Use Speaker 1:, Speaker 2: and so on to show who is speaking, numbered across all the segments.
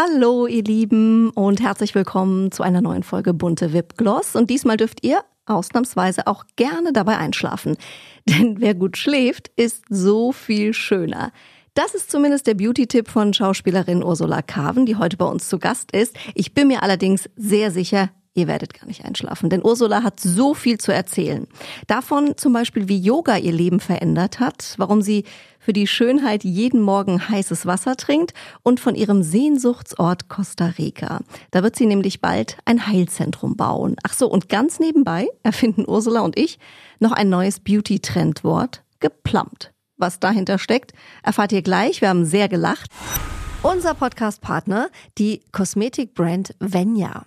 Speaker 1: Hallo, ihr Lieben, und herzlich willkommen zu einer neuen Folge Bunte Wipgloss. Und diesmal dürft ihr ausnahmsweise auch gerne dabei einschlafen. Denn wer gut schläft, ist so viel schöner. Das ist zumindest der Beauty-Tipp von Schauspielerin Ursula Carven, die heute bei uns zu Gast ist. Ich bin mir allerdings sehr sicher, Ihr werdet gar nicht einschlafen, denn Ursula hat so viel zu erzählen. Davon zum Beispiel, wie Yoga ihr Leben verändert hat, warum sie für die Schönheit jeden Morgen heißes Wasser trinkt und von ihrem Sehnsuchtsort Costa Rica. Da wird sie nämlich bald ein Heilzentrum bauen. Ach so, und ganz nebenbei erfinden Ursula und ich noch ein neues Beauty-Trendwort, geplumpt. Was dahinter steckt, erfahrt ihr gleich. Wir haben sehr gelacht. Unser Podcast-Partner, die Kosmetikbrand Venya.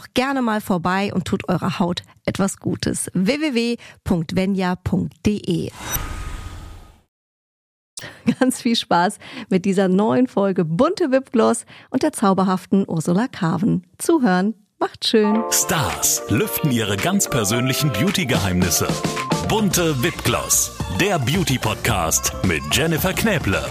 Speaker 1: gerne mal vorbei und tut eurer Haut etwas Gutes. www.venya.de Ganz viel Spaß mit dieser neuen Folge Bunte Wipgloss und der zauberhaften Ursula Carven. Zuhören macht schön.
Speaker 2: Stars lüften ihre ganz persönlichen Beauty-Geheimnisse. Bunte Wipgloss, der Beauty-Podcast mit Jennifer Knäble.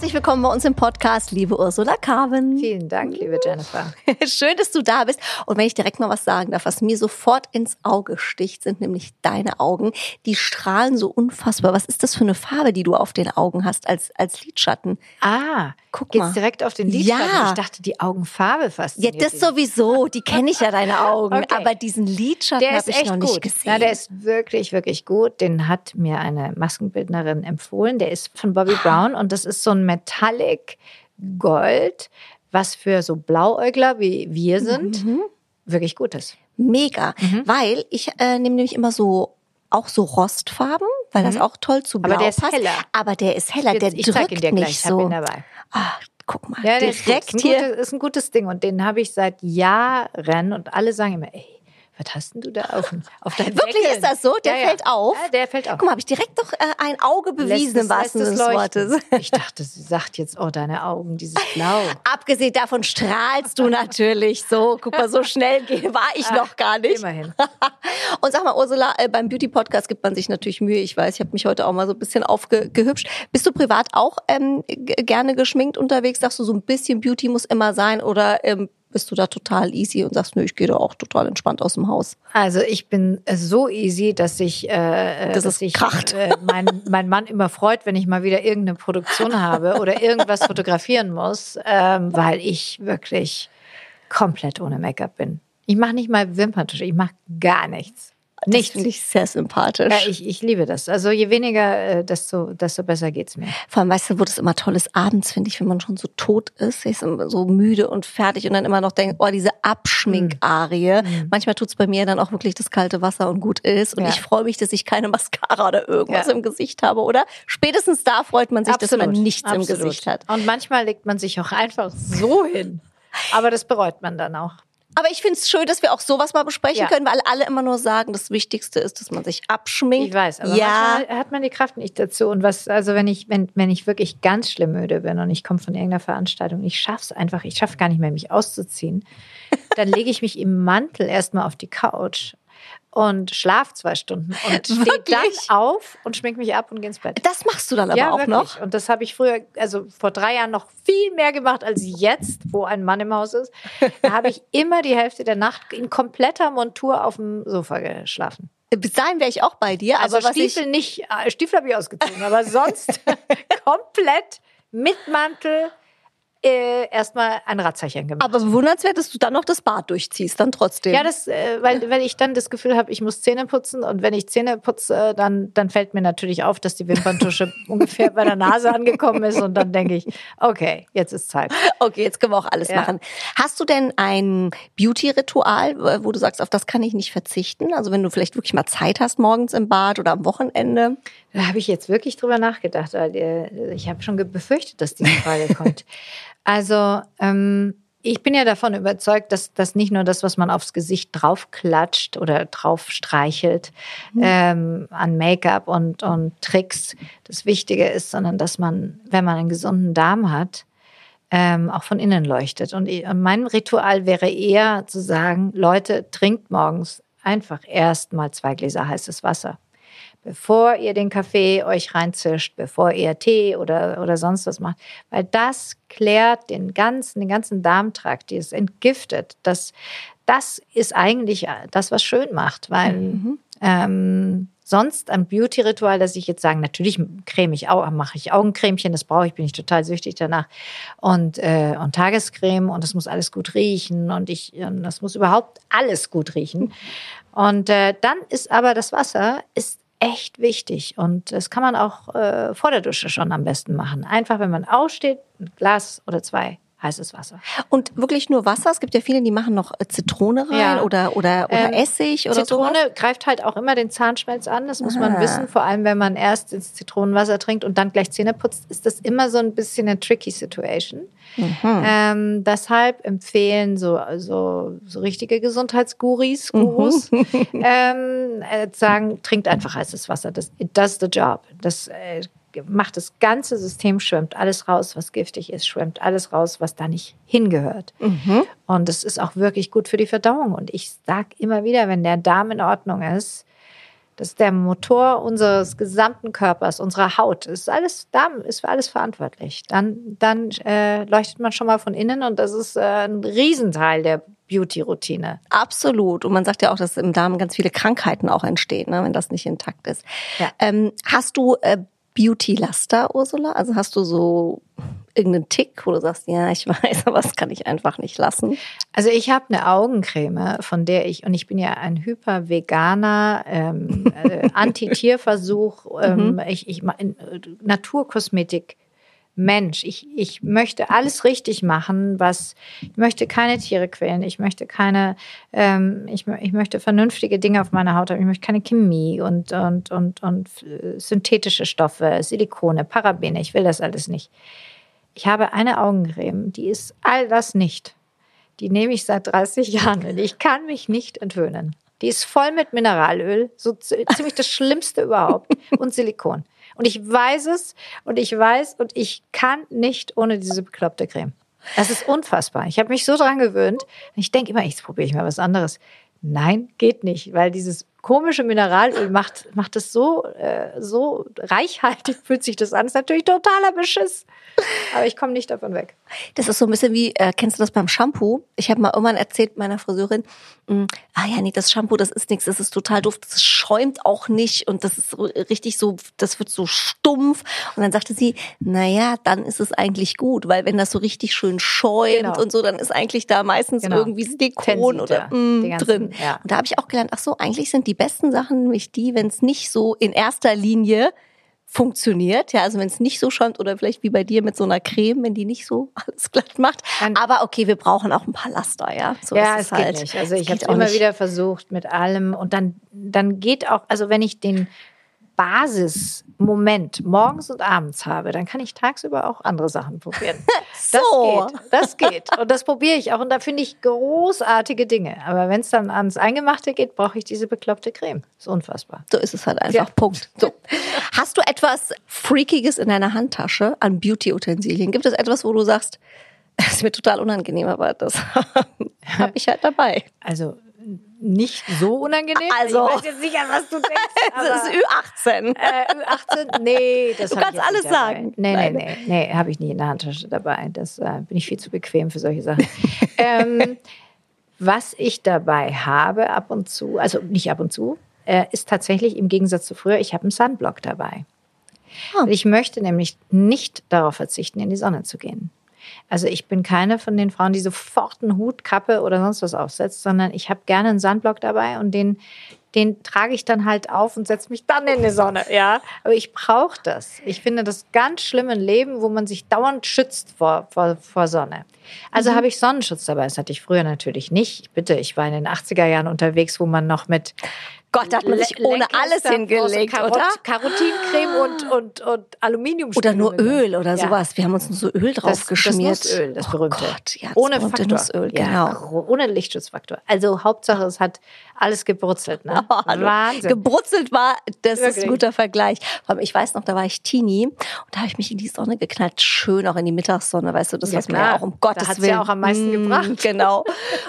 Speaker 1: Herzlich willkommen bei uns im Podcast, liebe Ursula Carven.
Speaker 3: Vielen Dank, liebe Jennifer.
Speaker 1: Schön, dass du da bist. Und wenn ich direkt mal was sagen darf, was mir sofort ins Auge sticht, sind nämlich deine Augen. Die strahlen so unfassbar. Was ist das für eine Farbe, die du auf den Augen hast als, als Lidschatten?
Speaker 3: Ah, guck geht's mal. direkt auf den Lidschatten?
Speaker 1: Ja.
Speaker 3: Ich dachte, die Augenfarbe fasziniert
Speaker 1: Ja, das sowieso. Die kenne ich ja, deine Augen. Okay. Aber diesen Lidschatten habe ich noch nicht
Speaker 3: gut.
Speaker 1: gesehen.
Speaker 3: Ja, der ist wirklich, wirklich gut. Den hat mir eine Maskenbildnerin empfohlen. Der ist von Bobby Brown und das ist so ein Metallic Gold, was für so Blauäugler wie wir sind, mhm. wirklich gut ist.
Speaker 1: Mega, mhm. weil ich äh, nehme nämlich immer so auch so Rostfarben, weil mhm. das auch toll zu Blau
Speaker 3: Aber der ist
Speaker 1: passt.
Speaker 3: heller.
Speaker 1: Aber der ist heller, der
Speaker 3: ich
Speaker 1: drückt
Speaker 3: ihn dir
Speaker 1: nicht
Speaker 3: gleich.
Speaker 1: so.
Speaker 3: Ich ihn dabei.
Speaker 1: Ah, guck mal,
Speaker 3: ja,
Speaker 1: direkt
Speaker 3: ist, ist
Speaker 1: hier.
Speaker 3: Gutes, ist ein gutes Ding und den habe ich seit Jahren und alle sagen immer, ey, was hast denn du da auf, auf deinem
Speaker 1: Wirklich
Speaker 3: Deckel?
Speaker 1: ist das so? Der
Speaker 3: ja,
Speaker 1: fällt auf?
Speaker 3: Ja, der fällt auf.
Speaker 1: Guck mal, habe ich direkt doch äh, ein Auge bewiesen im wahrsten Sinne des Wortes.
Speaker 3: Ich dachte, sie sagt jetzt, oh, deine Augen, dieses Blau.
Speaker 1: Abgesehen davon strahlst du natürlich so. Guck mal, so schnell war ich Ach, noch gar nicht.
Speaker 3: Immerhin.
Speaker 1: Und sag mal, Ursula, äh, beim Beauty-Podcast gibt man sich natürlich Mühe. Ich weiß, ich habe mich heute auch mal so ein bisschen aufgehübscht. Bist du privat auch ähm, gerne geschminkt unterwegs? Sagst du, so ein bisschen Beauty muss immer sein oder ähm, bist du da total easy und sagst, nö, ich gehe da auch total entspannt aus dem Haus?
Speaker 3: Also ich bin so easy, dass ich, äh,
Speaker 1: das
Speaker 3: dass
Speaker 1: kracht.
Speaker 3: Äh, mein, mein Mann immer freut, wenn ich mal wieder irgendeine Produktion habe oder irgendwas fotografieren muss, ähm, weil ich wirklich komplett ohne Make-up bin. Ich mache nicht mal Wimperntusche, ich mache gar nichts.
Speaker 1: Das finde ich sehr sympathisch.
Speaker 3: Ja, ich, ich liebe das. Also je weniger, äh, desto, desto besser geht's mir.
Speaker 1: Vor allem, weißt du, wo das immer toll ist, abends, finde ich, wenn man schon so tot ist, ist so müde und fertig und dann immer noch denkt, oh, diese Abschminkarie. Mhm. Manchmal tut's bei mir dann auch wirklich das kalte Wasser und gut ist. Und
Speaker 3: Ja.
Speaker 1: ich freue mich, dass ich keine Mascara oder irgendwas
Speaker 3: Ja.
Speaker 1: im Gesicht habe, oder? Spätestens da freut man sich, dass man
Speaker 3: Absolut,
Speaker 1: nichts
Speaker 3: absolut.
Speaker 1: im Gesicht hat.
Speaker 3: Und manchmal legt man sich auch einfach so hin. Aber das bereut man dann auch.
Speaker 1: Aber ich finde es schön, dass wir auch sowas mal besprechen
Speaker 3: Ja.
Speaker 1: können, weil alle immer nur sagen, das Wichtigste ist, dass man sich abschminkt.
Speaker 3: Ich weiß, aber
Speaker 1: ja.
Speaker 3: hat man die Kraft nicht dazu. Und was, also wenn ich, wenn, wenn ich wirklich ganz schlimm müde bin und ich komme von irgendeiner Veranstaltung, ich schaff's einfach, ich schaffe gar nicht mehr, mich auszuziehen, dann lege ich mich im Mantel erstmal auf die Couch und schlaf zwei Stunden und stehe dann auf und schmink mich ab und gehe ins Bett.
Speaker 1: Das machst du dann aber
Speaker 3: ja,
Speaker 1: auch
Speaker 3: wirklich.
Speaker 1: noch.
Speaker 3: Und das habe ich früher, also vor drei Jahren noch viel mehr gemacht als jetzt, wo ein Mann im Haus ist. Da habe ich immer die Hälfte der Nacht in kompletter Montur auf dem Sofa geschlafen.
Speaker 1: Bis dahin wäre ich auch bei dir.
Speaker 3: Also
Speaker 1: aber was ich,
Speaker 3: Stiefel nicht, äh, Stiefel habe ich ausgezogen, aber sonst komplett mit Mantel äh, erstmal ein Radzeichen gemacht.
Speaker 1: Aber bewundernswert, dass du dann noch das Bad durchziehst, dann trotzdem.
Speaker 3: Ja, das, äh, weil, weil ich dann das Gefühl habe, ich muss Zähne putzen und wenn ich Zähne putze, dann, dann fällt mir natürlich auf, dass die Wimperntusche ungefähr bei der Nase angekommen ist und dann denke ich, okay, jetzt ist Zeit.
Speaker 1: Okay, jetzt können wir auch alles
Speaker 3: Ja.
Speaker 1: machen. Hast du denn ein Beauty-Ritual, wo du sagst, auf das kann ich nicht verzichten? Also wenn du vielleicht wirklich mal Zeit hast morgens im Bad oder am Wochenende?
Speaker 3: Da habe ich jetzt wirklich drüber nachgedacht, weil äh, ich habe schon befürchtet, dass diese Frage kommt. Also ähm, ich bin ja davon überzeugt, dass das nicht nur das, was man aufs Gesicht draufklatscht oder drauf streichelt ähm, an Make-up und, und Tricks, das Wichtige ist, sondern dass man, wenn man einen gesunden Darm hat, ähm, auch von innen leuchtet. Und mein Ritual wäre eher zu sagen, Leute, trinkt morgens einfach erst mal zwei Gläser heißes Wasser bevor ihr den Kaffee euch reinzischt, bevor ihr Tee oder, oder sonst was macht. Weil das klärt den ganzen, den ganzen Darmtrakt, die es entgiftet. Das, das ist eigentlich das, was schön macht, weil ähm, sonst ein Beauty-Ritual, dass ich jetzt sagen, natürlich creme ich auch, mache ich Augencremchen, das brauche ich, bin ich total süchtig danach. Und, äh, und Tagescreme und das muss alles gut riechen und ich, und das muss überhaupt alles gut riechen. Und äh, dann ist aber das Wasser ist echt wichtig und das kann man auch äh, vor der Dusche schon am besten machen. Einfach, wenn man aufsteht, ein Glas oder zwei heißes Wasser.
Speaker 1: Und wirklich nur Wasser? Es gibt ja viele, die machen noch äh, Zitrone rein
Speaker 3: Ja.
Speaker 1: oder, oder, oder
Speaker 3: Ähm,
Speaker 1: Essig oder
Speaker 3: Zitrone
Speaker 1: sowas.
Speaker 3: greift halt auch immer den Zahnschmelz an, das muss
Speaker 1: Ah.
Speaker 3: man wissen. Vor allem, wenn man erst ins Zitronenwasser trinkt und dann gleich Zähne putzt, ist das immer so ein bisschen eine tricky Situation.
Speaker 1: Mhm.
Speaker 3: Ähm, deshalb empfehlen so, so, so richtige Gesundheitsguris, Gurus, ähm, äh, sagen, trinkt einfach heißes Wasser. Das it does the job. Das äh, macht das ganze System, schwimmt alles raus, was giftig ist, schwimmt alles raus, was da nicht hingehört. Und es ist auch wirklich gut für die Verdauung. Und ich sage immer wieder, wenn der Darm in Ordnung ist, das ist der Motor unseres gesamten Körpers, unserer Haut. Das ist alles, Darm ist für alles verantwortlich. Dann, dann äh, leuchtet man schon mal von innen und das ist äh, ein Riesenteil der Beauty-Routine.
Speaker 1: Absolut. Und man sagt ja auch, dass im Darm ganz viele Krankheiten auch entstehen, ne, wenn das nicht intakt ist.
Speaker 3: Ja.
Speaker 1: Ähm, hast du äh, Beauty-Laster, Ursula? Also hast du so irgendeinen Tick, wo du sagst, ja, ich weiß, aber das kann ich einfach nicht lassen?
Speaker 3: Also ich habe eine Augencreme, von der ich, und ich bin ja ein hyper-veganer, ähm, äh, Anti-Tierversuch, ähm, ich, ich, ma- äh, Naturkosmetik. Mensch, ich, ich möchte alles richtig machen, was ich möchte keine Tiere quälen, ich möchte keine, ähm, ich, ich möchte vernünftige Dinge auf meiner Haut haben, ich möchte keine Chemie und, und, und, und äh, synthetische Stoffe, Silikone, Parabene, ich will das alles nicht. Ich habe eine Augencreme, die ist all das nicht. Die nehme ich seit 30 Jahren und ich kann mich nicht entwöhnen. Die ist voll mit Mineralöl, so zi- ziemlich das Schlimmste überhaupt und Silikon. Und ich weiß es und ich weiß und ich kann nicht ohne diese bekloppte Creme. Das ist unfassbar. Ich habe mich so dran gewöhnt. Ich denke immer, jetzt probiere ich mal was anderes. Nein, geht nicht, weil dieses komische Mineralöl macht, macht es so, äh, so reichhaltig, fühlt sich das an. ist natürlich totaler Beschiss. Aber ich komme nicht davon weg.
Speaker 1: Das ist so ein bisschen wie, äh, kennst du das beim Shampoo? Ich habe mal irgendwann erzählt meiner Friseurin, mh, ah ja, nee, das Shampoo, das ist nichts, das ist total doof, das schäumt auch nicht und das ist richtig so, das wird so stumpf. Und dann sagte sie, naja, dann ist es eigentlich gut, weil wenn das so richtig schön schäumt
Speaker 3: Genau.
Speaker 1: und so, dann ist eigentlich da meistens
Speaker 3: Genau.
Speaker 1: irgendwie Silikon
Speaker 3: Tenside,
Speaker 1: oder mh,
Speaker 3: ganzen-
Speaker 1: drin.
Speaker 3: ja.
Speaker 1: Und da habe ich auch gelernt, ach so, eigentlich sind die besten Sachen nämlich die, wenn es nicht so in erster Linie funktioniert, ja, also wenn es nicht so schäumt oder vielleicht wie bei dir mit so einer Creme, wenn die nicht so alles glatt macht.
Speaker 3: Dann-
Speaker 1: Aber okay, wir brauchen auch ein paar Laster, ja. So
Speaker 3: ja,
Speaker 1: ist
Speaker 3: es
Speaker 1: es
Speaker 3: geht
Speaker 1: halt.
Speaker 3: nicht. Also ich habe
Speaker 1: geht
Speaker 3: immer
Speaker 1: nicht.
Speaker 3: wieder versucht mit allem und dann, dann geht auch, also wenn ich den Basismoment morgens und abends habe, dann kann ich tagsüber auch andere Sachen probieren. Das
Speaker 1: So.
Speaker 3: geht, das geht. Und das probiere ich auch und da finde ich großartige Dinge. Aber wenn es dann ans Eingemachte geht, brauche ich diese bekloppte Creme. ist unfassbar.
Speaker 1: So ist es halt einfach.
Speaker 3: Ja.
Speaker 1: Punkt. So. Hast du etwas Freakiges in deiner Handtasche an Beauty-Utensilien? Gibt es etwas, wo du sagst, das ist mir total unangenehm, aber das habe ich halt dabei.
Speaker 3: Also nicht so unangenehm.
Speaker 1: Also-
Speaker 3: ich weiß jetzt nicht, an was du denkst.
Speaker 1: Das ist Ü18.
Speaker 3: Äh, Ü18? Nee, das
Speaker 1: Du kannst alles sagen.
Speaker 3: Nee, nee,
Speaker 1: Nein.
Speaker 3: nee, nee, habe ich nicht in der Handtasche dabei. Das äh, bin ich viel zu bequem für solche Sachen. ähm, was ich dabei habe ab und zu, also nicht ab und zu, äh, ist tatsächlich im Gegensatz zu früher, ich habe einen Sunblock dabei.
Speaker 1: Ah.
Speaker 3: Ich möchte nämlich nicht darauf verzichten, in die Sonne zu gehen. Also ich bin keine von den Frauen, die sofort einen Hut, Kappe oder sonst was aufsetzt, sondern ich habe gerne einen Sandblock dabei und den den trage ich dann halt auf und setze mich dann in die Sonne, ja. Aber ich brauche das. Ich finde das ganz schlimm im Leben, wo man sich dauernd schützt vor, vor, vor Sonne. Also mhm. habe ich Sonnenschutz dabei. Das hatte ich früher natürlich nicht. Bitte, ich war in den 80er Jahren unterwegs, wo man noch mit
Speaker 1: Gott, da hat man sich ohne alles hingelegt, Karot oder?
Speaker 3: Karotincreme und, und, und Aluminium.
Speaker 1: Oder nur Öl oder sowas. Wir haben uns nur so Öl drauf geschmiert.
Speaker 3: Das Nussöl, das berühmte. Oh Gott,
Speaker 1: ja, das
Speaker 3: ohne Faktor.
Speaker 1: Nussöl, genau.
Speaker 3: Ja, ohne Lichtschutzfaktor. Also Hauptsache, es hat alles gebrutzelt. Ne?
Speaker 1: Oh, Wahnsinn. Gebrutzelt war, das Wirklich? ist ein guter Vergleich. Ich weiß noch, da war ich Teenie und da habe ich mich in die Sonne geknallt. Schön auch in die Mittagssonne, weißt du, das ja, was man ja auch um Gottes da Willen.
Speaker 3: ja auch am meisten mmh, gebracht.
Speaker 1: Genau.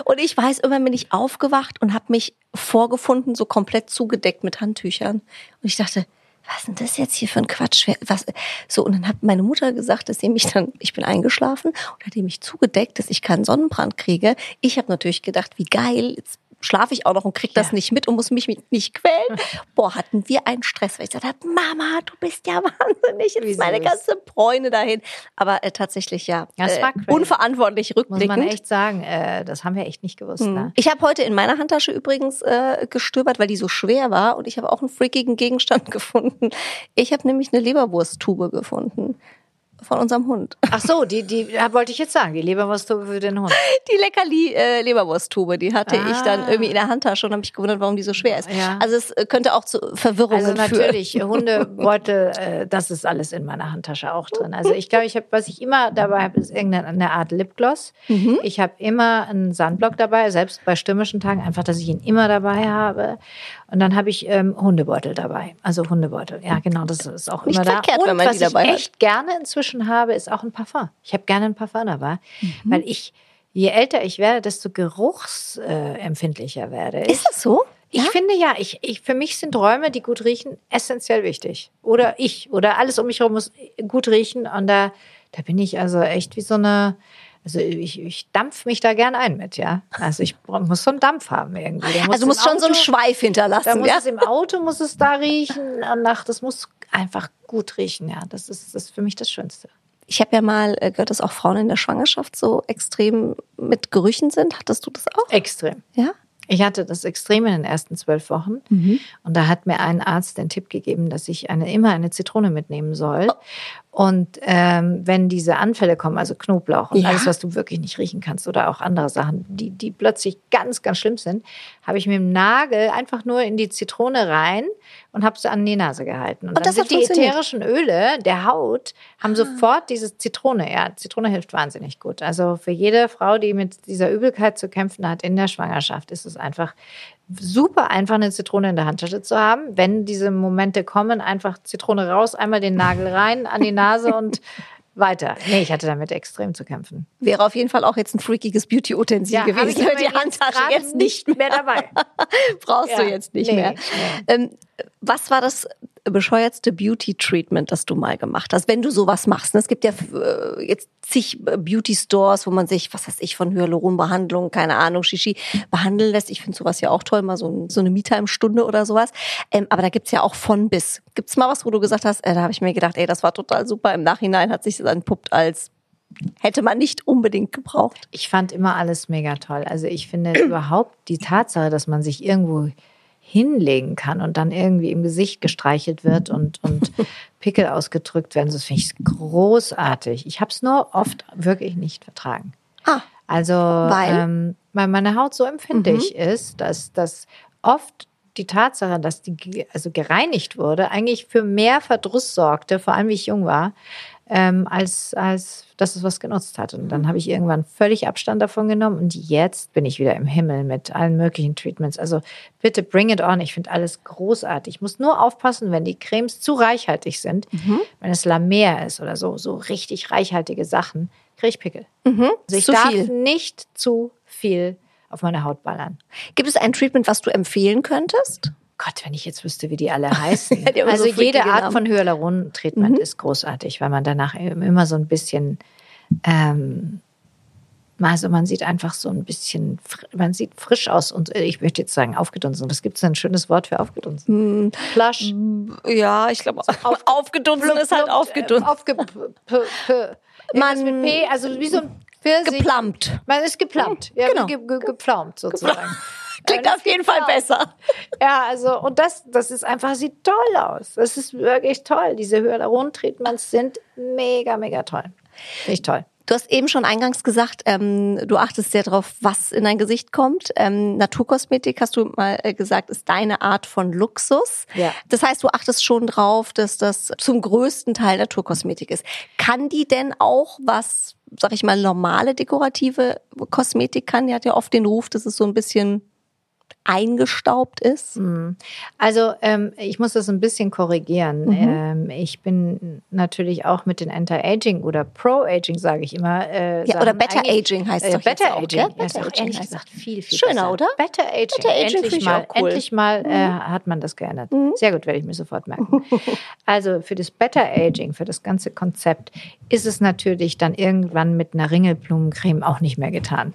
Speaker 1: Und ich weiß, irgendwann bin ich aufgewacht und habe mich vorgefunden, so komplett zugedeckt mit Handtüchern. Und ich dachte, was ist denn das jetzt hier für ein Quatsch? Was, so, und dann hat meine Mutter gesagt, dass sie mich dann, ich bin eingeschlafen und hat die mich zugedeckt, dass ich keinen Sonnenbrand kriege. Ich habe natürlich gedacht, wie geil, jetzt schlafe ich auch noch und krieg das ja. nicht mit und muss mich nicht quälen. Boah, hatten wir einen Stress, weil ich gesagt habe, Mama, du bist ja wahnsinnig, jetzt ist meine ganze Bräune dahin. Aber äh, tatsächlich ja,
Speaker 3: das
Speaker 1: äh,
Speaker 3: war
Speaker 1: unverantwortlich rückblickend.
Speaker 3: Muss man echt sagen, äh, das haben wir echt nicht gewusst. Hm. Ne?
Speaker 1: Ich habe heute in meiner Handtasche übrigens äh, gestöbert, weil die so schwer war und ich habe auch einen freakigen Gegenstand gefunden. Ich habe nämlich eine Leberwursttube gefunden von unserem Hund.
Speaker 3: Ach so, die, die wollte ich jetzt sagen, die Leberwursttube für den Hund.
Speaker 1: Die Leckerli äh, Leberwursttube, die hatte ah. ich dann irgendwie in der Handtasche und habe mich gewundert, warum die so schwer ist. Ja. Also es äh, könnte auch zu Verwirrungen
Speaker 3: führen. Also natürlich, führen. Hundebeutel, äh, das ist alles in meiner Handtasche auch drin. Also ich glaube, ich habe, was ich immer dabei habe, ist irgendeine Art Lipgloss. Mhm. Ich habe immer einen Sandblock dabei, selbst bei stürmischen Tagen, einfach, dass ich ihn immer dabei habe. Und dann habe ich ähm, Hundebeutel dabei. Also Hundebeutel. Ja, genau, das ist auch
Speaker 1: Nicht
Speaker 3: immer
Speaker 1: verkehrt,
Speaker 3: da. Und
Speaker 1: wenn man
Speaker 3: was
Speaker 1: die dabei
Speaker 3: ich echt
Speaker 1: hat.
Speaker 3: gerne inzwischen habe, ist auch ein Parfum. Ich habe gerne ein Parfum dabei, mhm. weil ich, je älter ich werde, desto geruchsempfindlicher äh, werde ich.
Speaker 1: Ist das so?
Speaker 3: Ich ja? finde ja, ich, ich, für mich sind Räume, die gut riechen, essentiell wichtig. Oder ich, oder alles um mich herum muss gut riechen. Und da, da bin ich also echt wie so eine, also ich, ich dampf mich da gern ein mit, ja. Also ich muss so einen Dampf haben irgendwie.
Speaker 1: Muss also muss schon Auto, so einen Schweif hinterlassen.
Speaker 3: Da muss
Speaker 1: ja?
Speaker 3: es im Auto muss es da riechen und nach, das muss einfach gut riechen, ja. Das ist, das ist für mich das Schönste.
Speaker 1: Ich habe ja mal äh, gehört, dass auch Frauen in der Schwangerschaft so extrem mit Gerüchen sind. Hattest du das auch?
Speaker 3: Extrem.
Speaker 1: Ja.
Speaker 3: Ich hatte das extrem in den ersten zwölf Wochen. Mhm. Und da hat mir ein Arzt den Tipp gegeben, dass ich eine, immer eine Zitrone mitnehmen soll. Und ähm, wenn diese Anfälle kommen, also Knoblauch und ja. alles, was du wirklich nicht riechen kannst oder auch andere Sachen, die, die plötzlich ganz, ganz schlimm sind, habe ich mit dem Nagel einfach nur in die Zitrone rein und habe sie an die Nase gehalten. Und, und dann sind die ätherischen Öle der Haut, haben ah. sofort diese Zitrone. Ja, Zitrone hilft wahnsinnig gut. Also für jede Frau, die mit dieser Übelkeit zu kämpfen hat in der Schwangerschaft, ist es einfach super einfach eine Zitrone in der Handtasche zu haben. Wenn diese Momente kommen, einfach Zitrone raus, einmal den Nagel rein an die Nase und weiter. Nee, ich hatte damit extrem zu kämpfen.
Speaker 1: Wäre auf jeden Fall auch jetzt ein freakiges Beauty-Utensil
Speaker 3: ja,
Speaker 1: gewesen.
Speaker 3: Ich die Handtasche jetzt nicht mehr, mehr dabei.
Speaker 1: Brauchst ja. du jetzt nicht nee, mehr. Nee. Ähm, was war das bescheuertste Beauty-Treatment, das du mal gemacht hast, wenn du sowas machst? Es gibt ja äh, jetzt zig äh, Beauty-Stores, wo man sich, was weiß ich, von Hyaluron-Behandlung, keine Ahnung, Shishi, behandeln lässt. Ich finde sowas ja auch toll, mal so, so eine Me-Time-Stunde oder sowas. Ähm, aber da gibt's ja auch von bis. Gibt's mal was, wo du gesagt hast, äh, da habe ich mir gedacht, ey, das war total super. Im Nachhinein hat sich das entpuppt als hätte man nicht unbedingt gebraucht.
Speaker 3: Ich fand immer alles mega toll. Also ich finde überhaupt die Tatsache, dass man sich irgendwo hinlegen kann und dann irgendwie im Gesicht gestreichelt wird und, und Pickel ausgedrückt werden. Das finde ich großartig. Ich habe es nur oft wirklich nicht vertragen.
Speaker 1: Ah,
Speaker 3: also, weil? Ähm, weil meine Haut so empfindlich mhm. ist, dass, dass oft die Tatsache, dass die also gereinigt wurde, eigentlich für mehr Verdruss sorgte, vor allem wie ich jung war, ähm, als, als dass es was genutzt hat. Und dann habe ich irgendwann völlig Abstand davon genommen und jetzt bin ich wieder im Himmel mit allen möglichen Treatments. Also bitte bring it on. Ich finde alles großartig. Ich muss nur aufpassen, wenn die Cremes zu reichhaltig sind, mhm. wenn es Lamer ist oder so, so richtig reichhaltige Sachen, kriege ich Pickel.
Speaker 1: Mhm.
Speaker 3: Also ich zu darf viel. nicht zu viel auf meine Haut ballern.
Speaker 1: Gibt es ein Treatment, was du empfehlen könntest?
Speaker 3: Gott, wenn ich jetzt wüsste, wie die alle heißen. die also so jede Art Namen. von Hyaluron-Treatment mhm. ist großartig, weil man danach immer so ein bisschen ähm, Also man sieht einfach so ein bisschen, man sieht frisch aus und äh, ich möchte jetzt sagen aufgedunsen. Was gibt es denn ein schönes Wort für aufgedunsen? Flasch.
Speaker 1: Ja, ich glaube, aufgedunsen ist halt aufgedunsen.
Speaker 3: Aufge
Speaker 1: Man-
Speaker 3: mit P, also wie so ein Pfirsich.
Speaker 1: Geplampt.
Speaker 3: Man ist geplampt. Ja,
Speaker 1: Genau.
Speaker 3: ge ge gepflaumt sozusagen.
Speaker 1: Klingt auf jeden Fall
Speaker 3: gepflaumt.
Speaker 1: besser.
Speaker 3: Ja, also, und das, das ist einfach, sieht toll aus. Das ist wirklich toll. Diese Hyaluron-Treatments sind mega, mega toll. Ich toll.
Speaker 1: Du hast eben schon eingangs gesagt, ähm, du achtest sehr darauf, was in dein Gesicht kommt. Ähm, Naturkosmetik, hast du mal äh, gesagt, ist deine Art von Luxus.
Speaker 3: Ja.
Speaker 1: Das heißt, du achtest schon drauf, dass das zum größten Teil Naturkosmetik ist. Kann die denn auch was, sag ich mal, normale dekorative Kosmetik kann? Die hat ja oft den Ruf, dass es so ein bisschen eingestaubt ist.
Speaker 3: Also ähm, ich muss das ein bisschen korrigieren.
Speaker 1: Mhm.
Speaker 3: Ähm, ich bin natürlich auch mit den Anti-Aging oder Pro-Aging, sage ich immer. Äh,
Speaker 1: Ja, oder Better Aging heißt es
Speaker 3: äh, Better
Speaker 1: auch,
Speaker 3: Aging.
Speaker 1: Better
Speaker 3: auch
Speaker 1: Aging
Speaker 3: ehrlich
Speaker 1: heißt
Speaker 3: gesagt viel, viel
Speaker 1: Schöner,
Speaker 3: besser.
Speaker 1: oder?
Speaker 3: Better Aging.
Speaker 1: Better Aging
Speaker 3: endlich
Speaker 1: ich
Speaker 3: mal,
Speaker 1: cool. Mhm.
Speaker 3: endlich mal äh, hat man das geändert. Sehr gut, werde ich mir sofort merken. also für das Better Aging, für das ganze Konzept, ist es natürlich dann irgendwann mit einer Ringelblumencreme auch nicht mehr getan.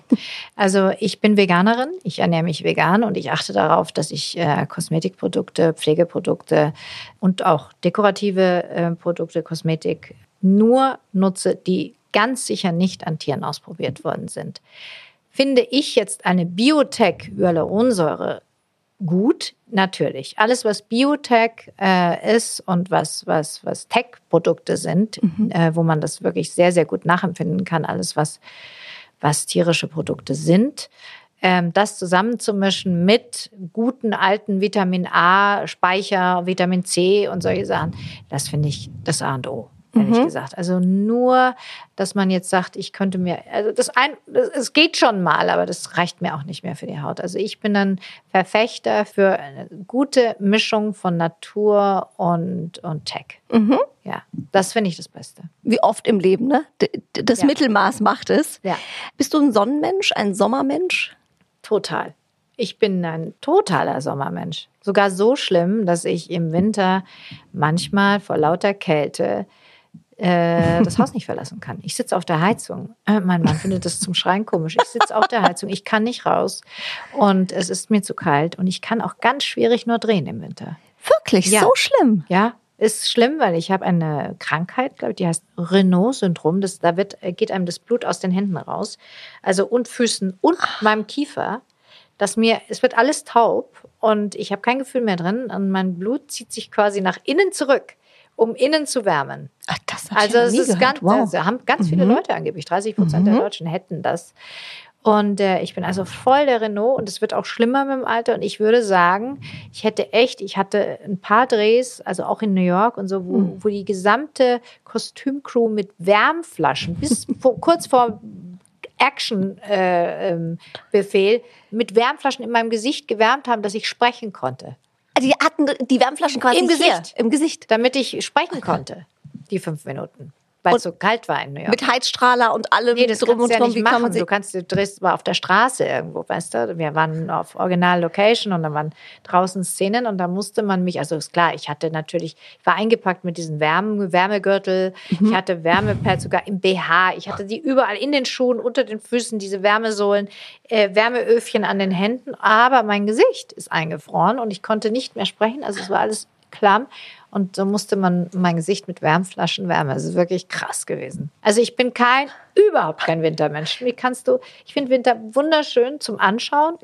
Speaker 3: Also ich bin Veganerin, ich ernähre mich vegan und ich achte darauf, dass ich äh, Kosmetikprodukte, Pflegeprodukte und auch dekorative äh, Produkte, Kosmetik nur nutze, die ganz sicher nicht an Tieren ausprobiert worden sind. Finde ich jetzt eine Biotech-Hyaluronsäure gut? Natürlich. Alles, was Biotech äh, ist und was, was, was Tech-Produkte sind, äh, wo man das wirklich sehr, sehr gut nachempfinden kann, alles, was, was tierische Produkte sind, ähm, das zusammenzumischen mit guten alten Vitamin A, Speicher, Vitamin C und solche Sachen, das finde ich das A und O. Ehrlich gesagt. Also nur, dass man jetzt sagt, ich könnte mir, also das ein, es geht schon mal, aber das reicht mir auch nicht mehr für die Haut. Also ich bin ein Verfechter für eine gute Mischung von Natur und, und Tech. Ja, das finde ich das Beste.
Speaker 1: Wie oft im Leben, ne? Das
Speaker 3: Ja.
Speaker 1: Mittelmaß macht es.
Speaker 3: Ja.
Speaker 1: Bist du ein Sonnenmensch, ein Sommermensch?
Speaker 3: Total. Ich bin ein totaler Sommermensch. Sogar so schlimm, dass ich im Winter manchmal vor lauter Kälte äh, das Haus nicht verlassen kann. Ich sitze auf der Heizung. Äh, mein Mann findet das zum Schreien komisch. Ich sitze auf der Heizung, ich kann nicht raus und es ist mir zu kalt und ich kann auch ganz schwierig nur drehen im Winter.
Speaker 1: Wirklich,
Speaker 3: Ja.
Speaker 1: so schlimm.
Speaker 3: Ja, ist schlimm, weil ich habe eine Krankheit, glaube ich, die heißt Renault-Syndrom. Das, da wird, äh, geht einem das Blut aus den Händen raus. Also und Füßen und meinem Kiefer. Dass mir, es wird alles taub und ich habe kein Gefühl mehr drin und mein Blut zieht sich quasi nach innen zurück, um innen zu wärmen.
Speaker 1: Ach, das
Speaker 3: Also es ist
Speaker 1: gehört.
Speaker 3: ganz,
Speaker 1: wow. Mhm.
Speaker 3: also haben ganz viele Leute angeblich, 30 Prozent der Deutschen hätten das. Und äh, ich bin also voll der Renault und es wird auch schlimmer mit dem Alter. Und ich würde sagen, ich hätte echt, ich hatte ein paar Drehs, also auch in New York und so, wo,
Speaker 1: Mhm.
Speaker 3: wo die gesamte Kostümcrew mit Wärmflaschen bis vor, kurz vor Action-Befehl äh, ähm, Befehl mit Wärmflaschen in meinem Gesicht gewärmt haben, dass ich sprechen konnte.
Speaker 1: Die hatten die Wärmflaschen quasi
Speaker 3: Im
Speaker 1: hier,
Speaker 3: Gesicht.
Speaker 1: im Gesicht.
Speaker 3: Damit ich sprechen konnte, die fünf Minuten. Weil es so kalt war in New York.
Speaker 1: Mit Heizstrahler und allem
Speaker 3: Nee, das
Speaker 1: drum und
Speaker 3: du ja
Speaker 1: drum.
Speaker 3: nicht
Speaker 1: Wie
Speaker 3: machen.
Speaker 1: kann
Speaker 3: du kannst, du drehst mal auf der Straße irgendwo, weißt du? Wir waren auf Original-Location und dann waren draußen Szenen und da musste man mich, also ist klar, ich hatte natürlich, ich war eingepackt mit diesen Wärme, Wärmegürtel,
Speaker 1: Mhm.
Speaker 3: ich hatte Wärmepads sogar im BH, ich hatte die überall in den Schuhen, unter den Füßen, diese Wärmesohlen, äh, Wärmeöfchen an den Händen, aber mein Gesicht ist eingefroren und ich konnte nicht mehr sprechen, also es war alles klamm. Und so musste man mein Gesicht mit Wärmflaschen wärmen. Es ist wirklich krass gewesen. Also ich bin kein, überhaupt kein Wintermensch. Wie kannst du, ich finde Winter wunderschön zum Anschauen.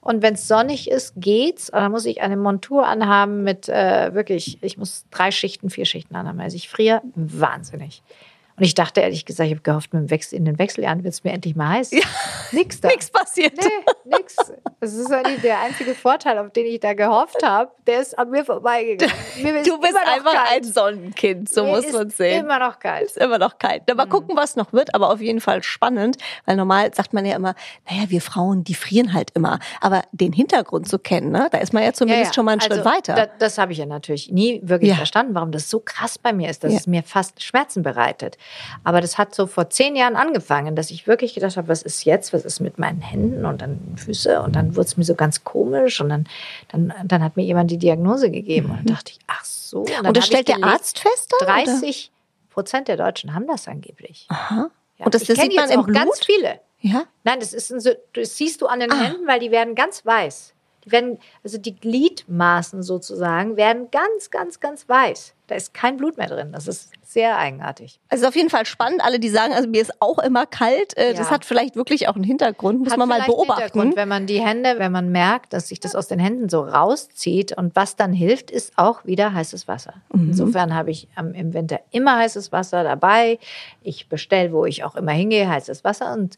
Speaker 3: Und wenn es sonnig ist, geht's. Aber dann muss ich eine Montur anhaben mit äh, wirklich, ich muss drei Schichten, vier Schichten anhaben. Also ich friere wahnsinnig. Und ich dachte ehrlich gesagt, ich habe gehofft, mit dem Wechsel, in den Wechseljahren wird es mir endlich mal heiß. Nix da.
Speaker 1: nichts passiert.
Speaker 3: Nee, nix. Das ist eigentlich der einzige Vorteil, auf den ich da gehofft habe. Der ist an mir vorbeigegangen. Mir
Speaker 1: Du bist einfach
Speaker 3: kalt.
Speaker 1: ein Sonnenkind, so
Speaker 3: Mir
Speaker 1: muss man sehen.
Speaker 3: Immer noch kalt.
Speaker 1: ist immer noch kalt. Na, Mal
Speaker 3: Mhm.
Speaker 1: gucken, was noch wird, aber auf jeden Fall spannend, weil normal sagt man ja immer, naja, wir Frauen, die frieren halt immer. Aber den Hintergrund zu kennen, ne, da ist man ja zumindest schon mal einen Schritt
Speaker 3: Also,
Speaker 1: weiter.
Speaker 3: Da, das habe ich ja natürlich nie wirklich
Speaker 1: Ja.
Speaker 3: verstanden, warum das so krass bei mir ist, dass
Speaker 1: Ja.
Speaker 3: es mir fast Schmerzen bereitet. Aber das hat so vor zehn Jahren angefangen, dass ich wirklich gedacht habe, was ist jetzt, was ist mit meinen Händen und dann Füße und dann wurde es mir so ganz komisch und dann, dann, dann hat mir jemand die Diagnose gegeben und dann dachte ich, ach so.
Speaker 1: Mhm. Und das stellt der Arzt fest dann? oder?
Speaker 3: 30 Prozent der Deutschen haben das angeblich.
Speaker 1: Aha.
Speaker 3: Ja,
Speaker 1: Und das, das sieht man
Speaker 3: jetzt auch
Speaker 1: Blut?
Speaker 3: ganz viele.
Speaker 1: Ja?
Speaker 3: Nein, das ist ein, so, das siehst du an den
Speaker 1: Ah.
Speaker 3: Händen, weil die werden ganz weiß. Die werden, also die Gliedmaßen sozusagen werden ganz, ganz, ganz weiß. Da ist kein Blut mehr drin. Das ist sehr eigenartig.
Speaker 1: Also auf jeden Fall spannend. Alle, die sagen, also mir ist auch immer kalt. Äh, Das
Speaker 3: Ja.
Speaker 1: hat vielleicht wirklich auch einen Hintergrund. Muss
Speaker 3: Hat
Speaker 1: man mal beobachten.
Speaker 3: Hintergrund, wenn man die Hände, wenn man merkt, dass sich das aus den Händen so rauszieht und was dann hilft, ist auch wieder heißes Wasser.
Speaker 1: Mhm.
Speaker 3: Insofern habe ich im Winter immer heißes Wasser dabei. Ich bestelle, wo ich auch immer hingehe, heißes Wasser und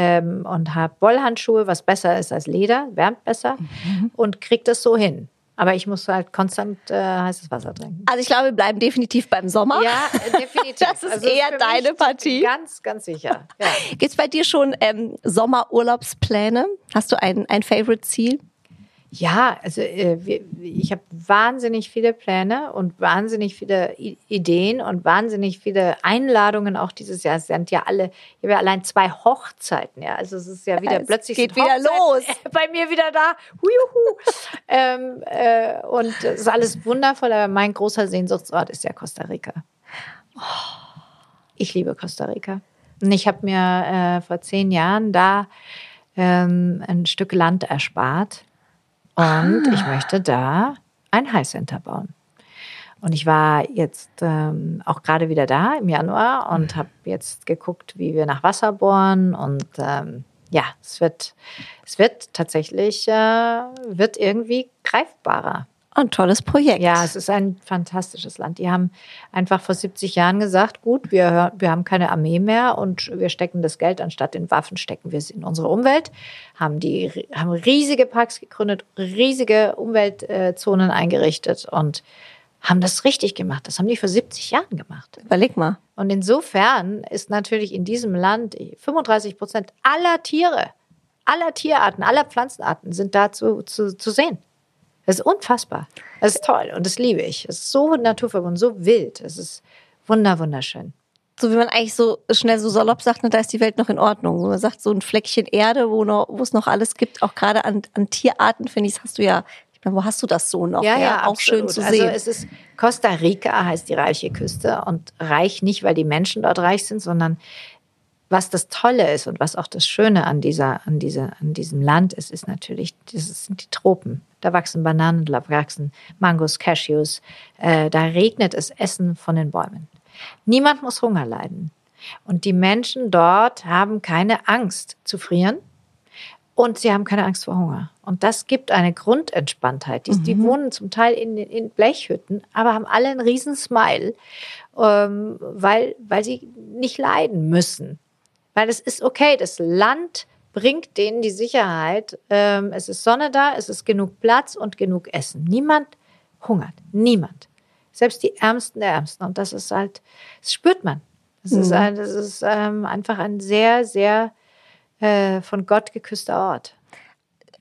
Speaker 3: ähm, und habe Wollhandschuhe, was besser ist als Leder, wärmt besser
Speaker 1: Mhm.
Speaker 3: und kriege das so hin. Aber ich muss halt konstant äh, heißes Wasser trinken.
Speaker 1: Also ich glaube, wir bleiben definitiv beim Sommer.
Speaker 3: Ja, definitiv.
Speaker 1: Das ist
Speaker 3: Also
Speaker 1: eher
Speaker 3: mich
Speaker 1: deine Partie.
Speaker 3: Ganz, ganz sicher. Ja.
Speaker 1: Gibt es bei dir schon ähm, Sommerurlaubspläne? Hast du ein, ein Favorite-Ziel?
Speaker 3: Ja, also äh, wir, ich habe wahnsinnig viele Pläne und wahnsinnig viele I Ideen und wahnsinnig viele Einladungen auch dieses Jahr. Es sind ja alle, ich habe ja allein zwei Hochzeiten, ja. Also es ist ja wieder
Speaker 1: Es
Speaker 3: plötzlich
Speaker 1: geht wieder los.
Speaker 3: bei mir wieder da. Huiuhu. ähm, äh, und es ist alles wundervoll, aber mein großer Sehnsuchtsort ist ja Costa Rica. Ich liebe Costa Rica. Und ich habe mir äh, vor zehn Jahren da ähm, ein Stück Land erspart. Und ich möchte da ein High Center bauen. Und ich war jetzt ähm, auch gerade wieder da im Januar und habe jetzt geguckt, wie wir nach Wasser bohren. Und ähm, ja, es wird, es wird tatsächlich, äh, wird irgendwie greifbarer.
Speaker 1: Ein tolles Projekt.
Speaker 3: Ja, es ist ein fantastisches Land. Die haben einfach vor 70 Jahren gesagt, gut, wir, wir haben keine Armee mehr und wir stecken das Geld, anstatt in Waffen stecken wir es in unsere Umwelt, haben die haben riesige Parks gegründet, riesige Umweltzonen eingerichtet und haben das richtig gemacht. Das haben die vor 70 Jahren gemacht.
Speaker 1: Überleg mal.
Speaker 3: Und insofern ist natürlich in diesem Land 35 Prozent aller Tiere, aller Tierarten, aller Pflanzenarten sind dazu zu, zu sehen. Das ist unfassbar. Das ist toll und das liebe ich. Es ist so naturverbunden, so wild. Es ist wunder, wunderschön.
Speaker 1: So wie man eigentlich so schnell so salopp sagt, ne, da ist die Welt noch in Ordnung. Man sagt, so ein Fleckchen Erde, wo, noch, wo es noch alles gibt, auch gerade an, an Tierarten, finde ich, das hast du ja, ich meine, wo hast du das so noch? auch schön
Speaker 3: absolut.
Speaker 1: zu
Speaker 3: also
Speaker 1: sehen.
Speaker 3: Es ist Costa Rica heißt die reiche Küste und reich nicht, weil die Menschen dort reich sind, sondern was das Tolle ist und was auch das Schöne an dieser, an dieser, an diesem Land ist, ist natürlich, das sind die Tropen. Da wachsen Bananen, da wachsen Mangos, Cashews. Äh, da regnet es Essen von den Bäumen. Niemand muss Hunger leiden. Und die Menschen dort haben keine Angst zu frieren. Und sie haben keine Angst vor Hunger. Und das gibt eine Grundentspanntheit. Die, die wohnen zum Teil in, in Blechhütten, aber haben alle einen riesen Smile, ähm, weil, weil sie nicht leiden müssen. Weil es ist okay, das Land bringt denen die Sicherheit. Ähm, es ist Sonne da, es ist genug Platz und genug Essen. Niemand hungert. Niemand. Selbst die Ärmsten der Ärmsten. Und das ist halt, das spürt man. Das ist, ein, das ist ähm, einfach ein sehr, sehr äh, von Gott geküsster Ort.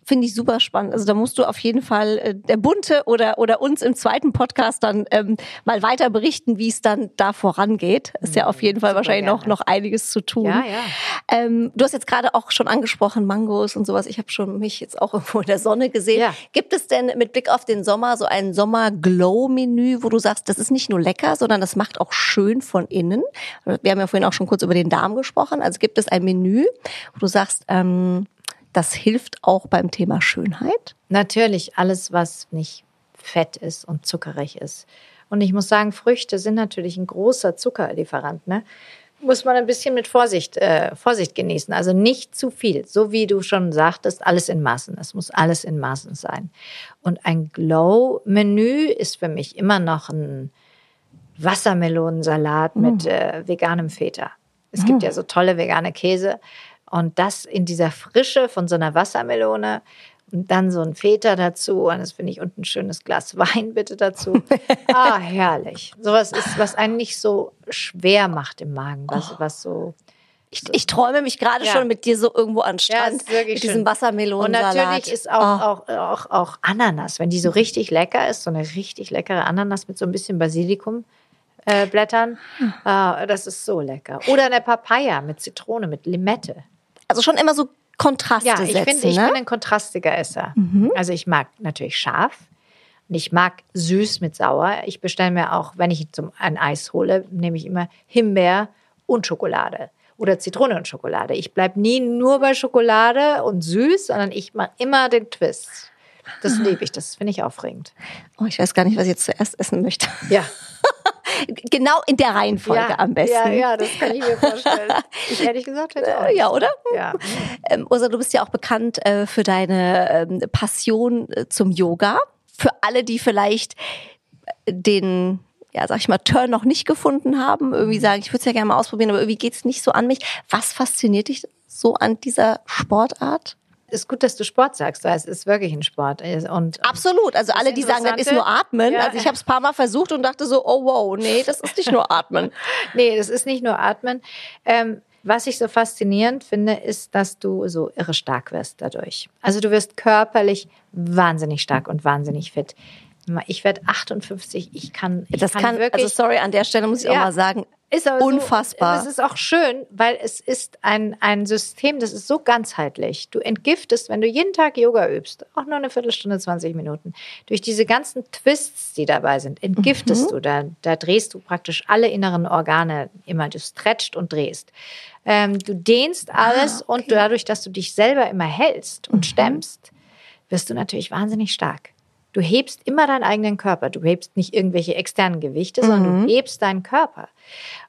Speaker 1: Finde ich super spannend. Also da musst du auf jeden Fall äh, der Bunte oder, oder uns im zweiten Podcast dann ähm, mal weiter berichten, wie es dann da vorangeht. Ist ja auf jeden Fall
Speaker 3: Super
Speaker 1: wahrscheinlich noch, noch einiges zu tun.
Speaker 3: Ja, ja.
Speaker 1: Ähm, du hast jetzt gerade auch schon angesprochen, Mangos und sowas. Ich habe schon mich jetzt auch irgendwo in der Sonne gesehen.
Speaker 3: Ja.
Speaker 1: Gibt es denn mit Blick auf den Sommer so ein Sommer-Glow-Menü, wo du sagst, das ist nicht nur lecker, sondern das macht auch schön von innen? Wir haben ja vorhin auch schon kurz über den Darm gesprochen. Also gibt es ein Menü, wo du sagst, ähm, das hilft auch beim Thema Schönheit?
Speaker 3: Natürlich alles, was nicht fett ist und zuckerig ist. Und ich muss sagen, Früchte sind natürlich ein großer Zuckerlieferant. Ne? Muss man ein bisschen mit Vorsicht, äh, Vorsicht genießen. Also nicht zu viel. So wie du schon sagtest, alles in Maßen. Es muss alles in Maßen sein. Und ein Glow-Menü ist für mich immer noch ein Wassermelonensalat mit äh, veganem Feta. Es gibt ja so tolle vegane Käse. Und das in dieser Frische von so einer Wassermelone und dann so ein Feta dazu. Und das finde ich und ein schönes Glas Wein bitte dazu. ah, herrlich. Sowas ist, was einen nicht so schwer macht im Magen, was, was so.
Speaker 1: Ich, ich träume mich gerade
Speaker 3: Ja.
Speaker 1: schon mit dir so irgendwo an
Speaker 3: Ja,
Speaker 1: Strand
Speaker 3: wirklich
Speaker 1: mit diesem
Speaker 3: schön. Und
Speaker 1: Wassermelonensalat.
Speaker 3: natürlich ist auch,
Speaker 1: Oh.
Speaker 3: auch, auch, auch Ananas, wenn die so richtig lecker ist, so eine richtig leckere Ananas mit so ein bisschen Basilikum. Äh, Blättern, ah, das ist so lecker. Oder eine Papaya mit Zitrone, mit Limette.
Speaker 1: Also schon immer so Kontraste
Speaker 3: Ja, ich
Speaker 1: setzen,
Speaker 3: finde, ich
Speaker 1: ne?
Speaker 3: bin ein kontrastiger Esser. Also ich mag natürlich scharf und ich mag süß mit sauer. Ich bestelle mir auch, wenn ich zum, ein Eis hole, nehme ich immer Himbeer und Schokolade. oder Zitrone und Schokolade. Ich bleibe nie nur bei Schokolade und süß, sondern ich mache immer den Twist. Das liebe ich, das finde ich aufregend.
Speaker 1: Oh, ich weiß gar nicht, was ich jetzt zuerst essen möchte.
Speaker 3: Ja.
Speaker 1: genau in der Reihenfolge
Speaker 3: ja,
Speaker 1: am besten.
Speaker 3: Ja, ja, das kann ich mir vorstellen. Ich ehrlich gesagt hätte auch.
Speaker 1: Äh, ja, oder?
Speaker 3: Ja.
Speaker 1: Ähm, Ursa, du bist ja auch bekannt äh, für deine ähm, Passion äh, zum Yoga. Für alle, die vielleicht den ja, sag ich mal, Turn noch nicht gefunden haben, irgendwie sagen, ich würde es ja gerne mal ausprobieren, aber irgendwie geht's nicht so an mich. Was fasziniert dich so an dieser Sportart?
Speaker 3: Ist gut, dass du Sport sagst, weil es ist wirklich ein Sport. Und
Speaker 1: Absolut. Also alle, die sagen, das ist nur Atmen. Ja. Also ich habe es paar Mal versucht und dachte so, oh wow, nee, das ist nicht nur Atmen.
Speaker 3: nee, das ist nicht nur Atmen. Ähm, was ich so faszinierend finde, ist, dass du so irre stark wirst dadurch. Also du wirst körperlich wahnsinnig stark und wahnsinnig fit. Ich werde 58, ich kann. Ich
Speaker 1: das
Speaker 3: kann,
Speaker 1: kann
Speaker 3: wirklich,
Speaker 1: also sorry, an der Stelle muss ich ja, auch mal sagen, ist aber unfassbar.
Speaker 3: So, das ist auch schön, weil es ist ein, ein System, das ist so ganzheitlich. Du entgiftest, wenn du jeden Tag Yoga übst, auch nur eine Viertelstunde, 20 Minuten, durch diese ganzen Twists, die dabei sind, entgiftest mhm. du. Da, da drehst du praktisch alle inneren Organe immer. Du stretcht und drehst. Ähm, du dehnst ah, alles ah, okay. und dadurch, dass du dich selber immer hältst und mhm. stemmst, wirst du natürlich wahnsinnig stark. Du hebst immer deinen eigenen Körper. Du hebst nicht irgendwelche externen Gewichte, mhm. sondern du mhm. hebst deinen Körper.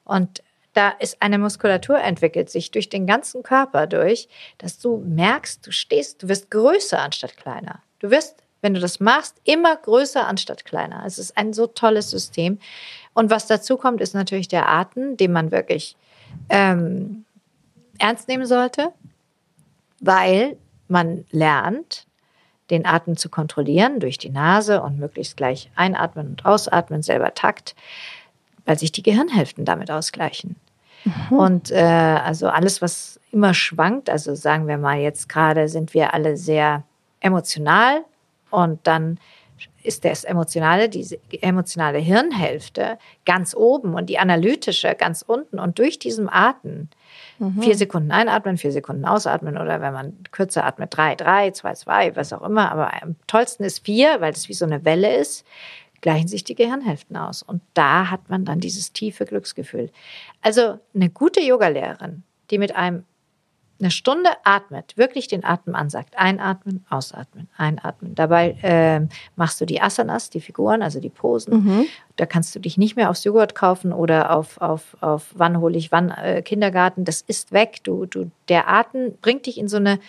Speaker 3: Und da ist eine Muskulatur entwickelt sich durch den ganzen Körper durch, dass du merkst, du stehst, du wirst größer anstatt kleiner. Du wirst, wenn du das machst, immer größer anstatt kleiner. Es ist ein so tolles System. Und was dazu kommt, ist natürlich der Atem, den man wirklich ähm, ernst nehmen sollte, weil man lernt, den Atem zu kontrollieren durch die Nase und möglichst gleich einatmen und ausatmen, selber Takt, weil sich die Gehirnhälften damit ausgleichen. Mhm. Und äh, also alles, was immer schwankt, also sagen wir mal, jetzt gerade sind wir alle sehr emotional und dann ist das emotionale, diese emotionale Hirnhälfte ganz oben und die analytische ganz unten und durch diesen Atem Mhm. Vier Sekunden einatmen, vier Sekunden ausatmen oder wenn man kürzer atmet, drei, drei, zwei, zwei, was auch immer. Aber am tollsten ist vier, weil das wie so eine Welle ist, gleichen sich die Gehirnhälften aus. Und da hat man dann dieses tiefe Glücksgefühl. Also eine gute Yogalehrerin, die mit einem eine Stunde atmet, wirklich den Atem ansagt. Einatmen, ausatmen, einatmen. Dabei äh, machst du die Asanas, die Figuren, also die Posen. Mhm. Da kannst du dich nicht mehr aufs Joghurt kaufen oder auf, auf, auf wann hole ich wann äh, Kindergarten. Das ist weg. Du, du, der Atem bringt dich in so eine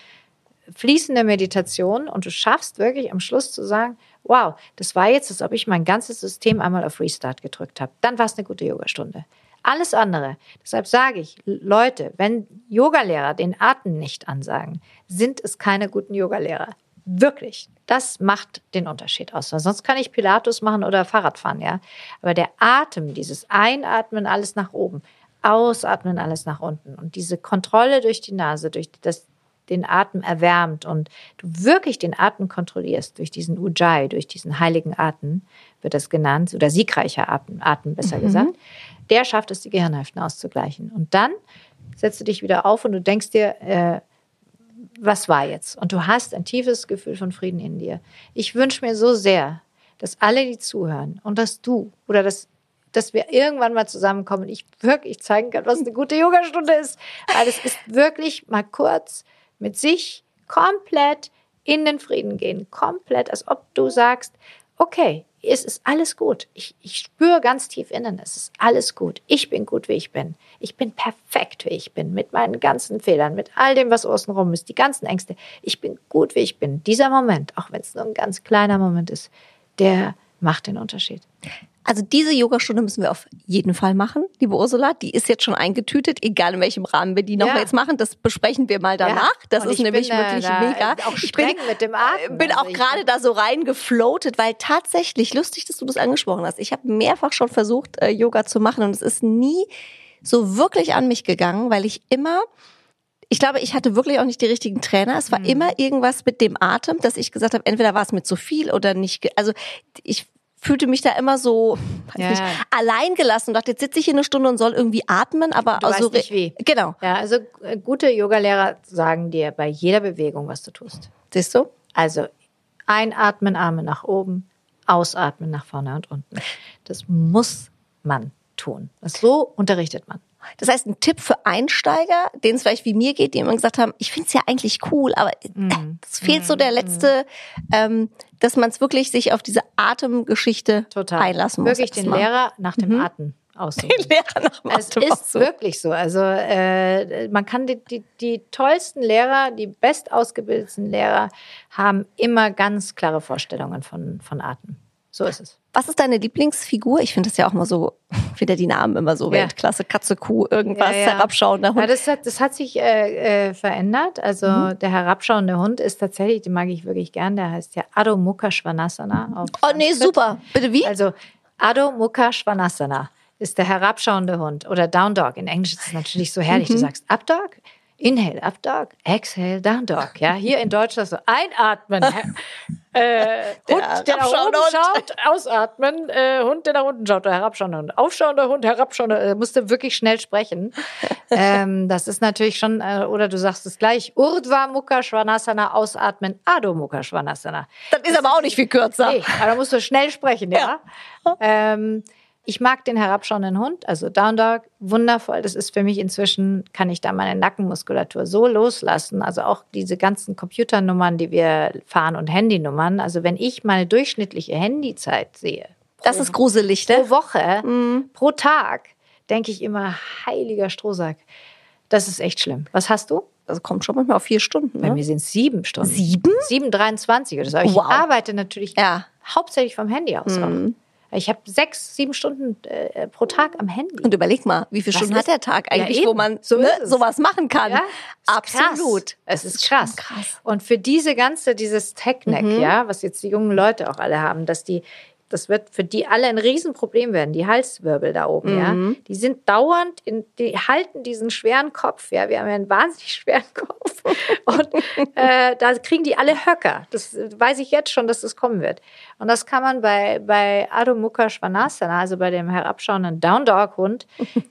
Speaker 3: fließende Meditation und du schaffst wirklich am Schluss zu sagen, wow, das war jetzt, als ob ich mein ganzes System einmal auf Restart gedrückt habe. Dann war es eine gute Yogastunde. Alles andere. Deshalb sage ich, Leute, wenn Yogalehrer den Atem nicht ansagen, sind es keine guten Yogalehrer. Wirklich. Das macht den Unterschied aus. sonst kann ich Pilatus machen oder Fahrrad fahren, ja. Aber der Atem, dieses Einatmen, alles nach oben, Ausatmen, alles nach unten und diese Kontrolle durch die Nase, durch das, den Atem erwärmt und du wirklich den Atem kontrollierst durch diesen Ujjayi, durch diesen heiligen Atem, wird das genannt, oder siegreicher Atem, Atem besser mhm. gesagt, der schafft es, die Gehirnhälften auszugleichen. Und dann setzt du dich wieder auf und du denkst dir, äh, was war jetzt? Und du hast ein tiefes Gefühl von Frieden in dir. Ich wünsche mir so sehr, dass alle, die zuhören und dass du oder dass, dass wir irgendwann mal zusammenkommen und ich wirklich zeigen kann, was eine gute Yogastunde ist. Weil es ist wirklich mal kurz mit sich komplett in den Frieden gehen. Komplett, als ob du sagst, okay, es ist alles gut. Ich, ich spüre ganz tief innen, es ist alles gut. Ich bin gut, wie ich bin. Ich bin perfekt, wie ich bin, mit meinen ganzen Fehlern, mit all dem, was außenrum ist, die ganzen Ängste. Ich bin gut, wie ich bin. Dieser Moment, auch wenn es nur ein ganz kleiner Moment ist, der macht den Unterschied.
Speaker 1: Also diese Yogastunde müssen wir auf jeden Fall machen, liebe Ursula. Die ist jetzt schon eingetütet, egal in welchem Rahmen wir die noch ja. jetzt machen. Das besprechen wir mal danach. Ja. Das ist nämlich bin, wirklich äh, mega.
Speaker 3: Auch ich bin, mit dem Atem.
Speaker 1: bin also auch gerade da so reingefloatet, weil tatsächlich, lustig, dass du das angesprochen hast. Ich habe mehrfach schon versucht, äh, Yoga zu machen und es ist nie so wirklich an mich gegangen, weil ich immer ich glaube, ich hatte wirklich auch nicht die richtigen Trainer. Es war mhm. immer irgendwas mit dem Atem, dass ich gesagt habe, entweder war es mit zu viel oder nicht. Also ich fühlte mich da immer so ja. nicht, allein gelassen und dachte, jetzt sitze ich hier eine Stunde und soll irgendwie atmen, aber
Speaker 3: du
Speaker 1: also
Speaker 3: weißt nicht wie.
Speaker 1: Genau.
Speaker 3: Ja, also äh, gute Yogalehrer sagen dir bei jeder Bewegung, was du tust.
Speaker 1: Siehst du?
Speaker 3: Also einatmen, Arme nach oben, ausatmen nach vorne und unten. Das muss man tun. Das so unterrichtet man.
Speaker 1: Das heißt, ein Tipp für Einsteiger, denen es vielleicht wie mir geht, die immer gesagt haben, ich finde es ja eigentlich cool, aber äh,
Speaker 3: Mhm.
Speaker 1: es fehlt so der letzte, ähm, dass man es wirklich sich auf diese Atemgeschichte
Speaker 3: Total.
Speaker 1: einlassen muss.
Speaker 3: Wirklich den
Speaker 1: erstmal.
Speaker 3: Lehrer nach dem Atem aussuchen.
Speaker 1: Lehrer nach dem
Speaker 3: Es
Speaker 1: Atem
Speaker 3: ist
Speaker 1: aussuchen.
Speaker 3: wirklich so. Also äh, man kann die, die, die tollsten Lehrer, die bestausgebildetsten Lehrer haben immer ganz klare Vorstellungen von, von Atem. So ist es.
Speaker 1: Was ist deine Lieblingsfigur? Ich finde das ja auch mal so, wieder die Namen immer so
Speaker 3: Ja.
Speaker 1: Weltklasse, Katze, Kuh, irgendwas,
Speaker 3: Ja, ja.
Speaker 1: herabschauender
Speaker 3: Ja,
Speaker 1: Hund.
Speaker 3: das, hat, das hat sich äh, äh, verändert. Also
Speaker 1: Mhm.
Speaker 3: der herabschauende Hund ist tatsächlich, den mag ich wirklich gern. Der heißt ja Adho Mukha Svanasana.
Speaker 1: Oh nee, super. Bitte wie?
Speaker 3: Also Adho Mukha Svanasana ist der herabschauende Hund oder Down Dog. In Englisch ist es natürlich so herrlich. Du
Speaker 1: Mhm.
Speaker 3: sagst Up Dog, Inhale, Up Dog, Exhale, Down Dog. Ja, hier in Deutschland so einatmen. äh, Hund, der nach
Speaker 1: herabschauende
Speaker 3: oben schaut, ausatmen. Äh, Hund, der nach unten schaut, der herabschauende Hund. Aufschauender Hund, herabschauender, äh, musste wirklich schnell sprechen. ähm, das ist natürlich schon, äh, oder du sagst es gleich, Urdhva Mukha Svanasana, ausatmen, Adho Mukha Svanasana.
Speaker 1: das ist aber auch nicht viel kürzer.
Speaker 3: Nee, aber da musst du schnell sprechen, ja. Ähm, ich mag den herabschauenden Hund, also Down Dog, wundervoll. Das ist für mich inzwischen, kann ich da meine Nackenmuskulatur so loslassen. Also auch diese ganzen Computernummern, die wir fahren und Handynummern. Also wenn ich meine durchschnittliche Handyzeit sehe,
Speaker 1: Das ist gruselig,
Speaker 3: pro
Speaker 1: ne?
Speaker 3: Woche, pro Tag, denke ich immer, heiliger Strohsack. Das ist echt schlimm. Was hast du?
Speaker 1: Also kommt schon manchmal auf vier Stunden.
Speaker 3: Bei
Speaker 1: Ne?
Speaker 3: mir sind es sieben Stunden.
Speaker 1: Sieben?
Speaker 3: 7,23 oder so. Ich
Speaker 1: Wow.
Speaker 3: arbeite natürlich
Speaker 1: Ja.
Speaker 3: hauptsächlich vom Handy aus. auch. Ich habe sechs, sieben Stunden äh, pro Tag am Handy.
Speaker 1: Und überleg mal, wie viele
Speaker 3: Das
Speaker 1: Stunden hat der Tag eigentlich,
Speaker 3: Ja,
Speaker 1: wo man
Speaker 3: So
Speaker 1: ne, sowas machen kann?
Speaker 3: Ja,
Speaker 1: Absolut.
Speaker 3: Es ist krass.
Speaker 1: krass.
Speaker 3: Und für diese ganze, dieses Tech-Neck, ja, was jetzt die jungen Leute auch alle haben, dass die, das wird für die alle ein Riesenproblem werden, die Halswirbel da oben, ja. Die sind dauernd, in, die halten diesen schweren Kopf, ja. Wir haben ja einen wahnsinnig schweren Kopf. Und äh, da kriegen die alle Höcker. Das weiß ich jetzt schon, dass das kommen wird. Und das kann man bei, bei Adho Mukha Svanasana, also bei dem herabschauenden Down Dog Hund,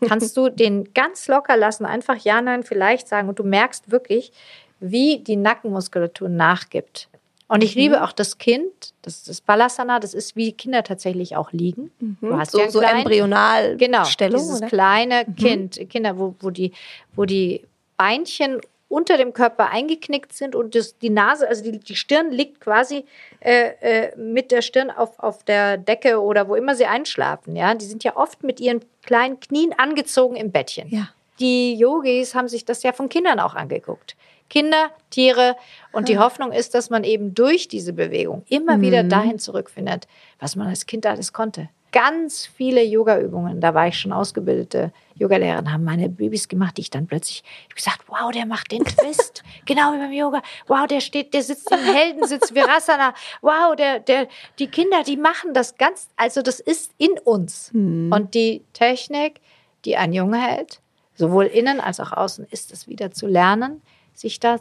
Speaker 3: kannst du den ganz locker lassen, einfach ja, nein, vielleicht sagen und du merkst wirklich, wie die Nackenmuskulatur nachgibt. Und ich
Speaker 1: Mhm.
Speaker 3: liebe auch das Kind, das ist das Balasana, das ist wie Kinder tatsächlich auch liegen. Du hast
Speaker 1: So,
Speaker 3: ja
Speaker 1: so
Speaker 3: kleinen-
Speaker 1: Embryonalstellung.
Speaker 3: Genau,
Speaker 1: Stellung,
Speaker 3: dieses
Speaker 1: oder? Mhm.
Speaker 3: kleine Kind, Kinder, wo, wo, die, wo die Beinchen unter dem Körper eingeknickt sind und das, die Nase, also die, die Stirn liegt quasi äh, äh, mit der Stirn auf, auf der Decke oder wo immer sie einschlafen. Ja, die sind ja oft mit ihren kleinen Knien angezogen im Bettchen.
Speaker 1: Ja.
Speaker 3: Die Yogis haben sich das ja von Kindern auch angeguckt. Kinder, Tiere und die Hoffnung ist, dass man eben durch diese Bewegung immer wieder dahin zurückfindet, was man als Kind alles konnte. Ganz viele Yoga-Übungen, da war ich schon ausgebildete Yogalehrerin, haben meine Babys gemacht, die ich dann plötzlich ich gesagt, wow, der macht den Twist, genau wie beim Yoga. Wow, der steht, der sitzt im Heldensitz Virasana. Wow, der, der, die Kinder, die machen das ganz, also das ist in uns. Und die Technik, die ein Junge hält, sowohl innen als auch außen, ist es wieder zu lernen, sich da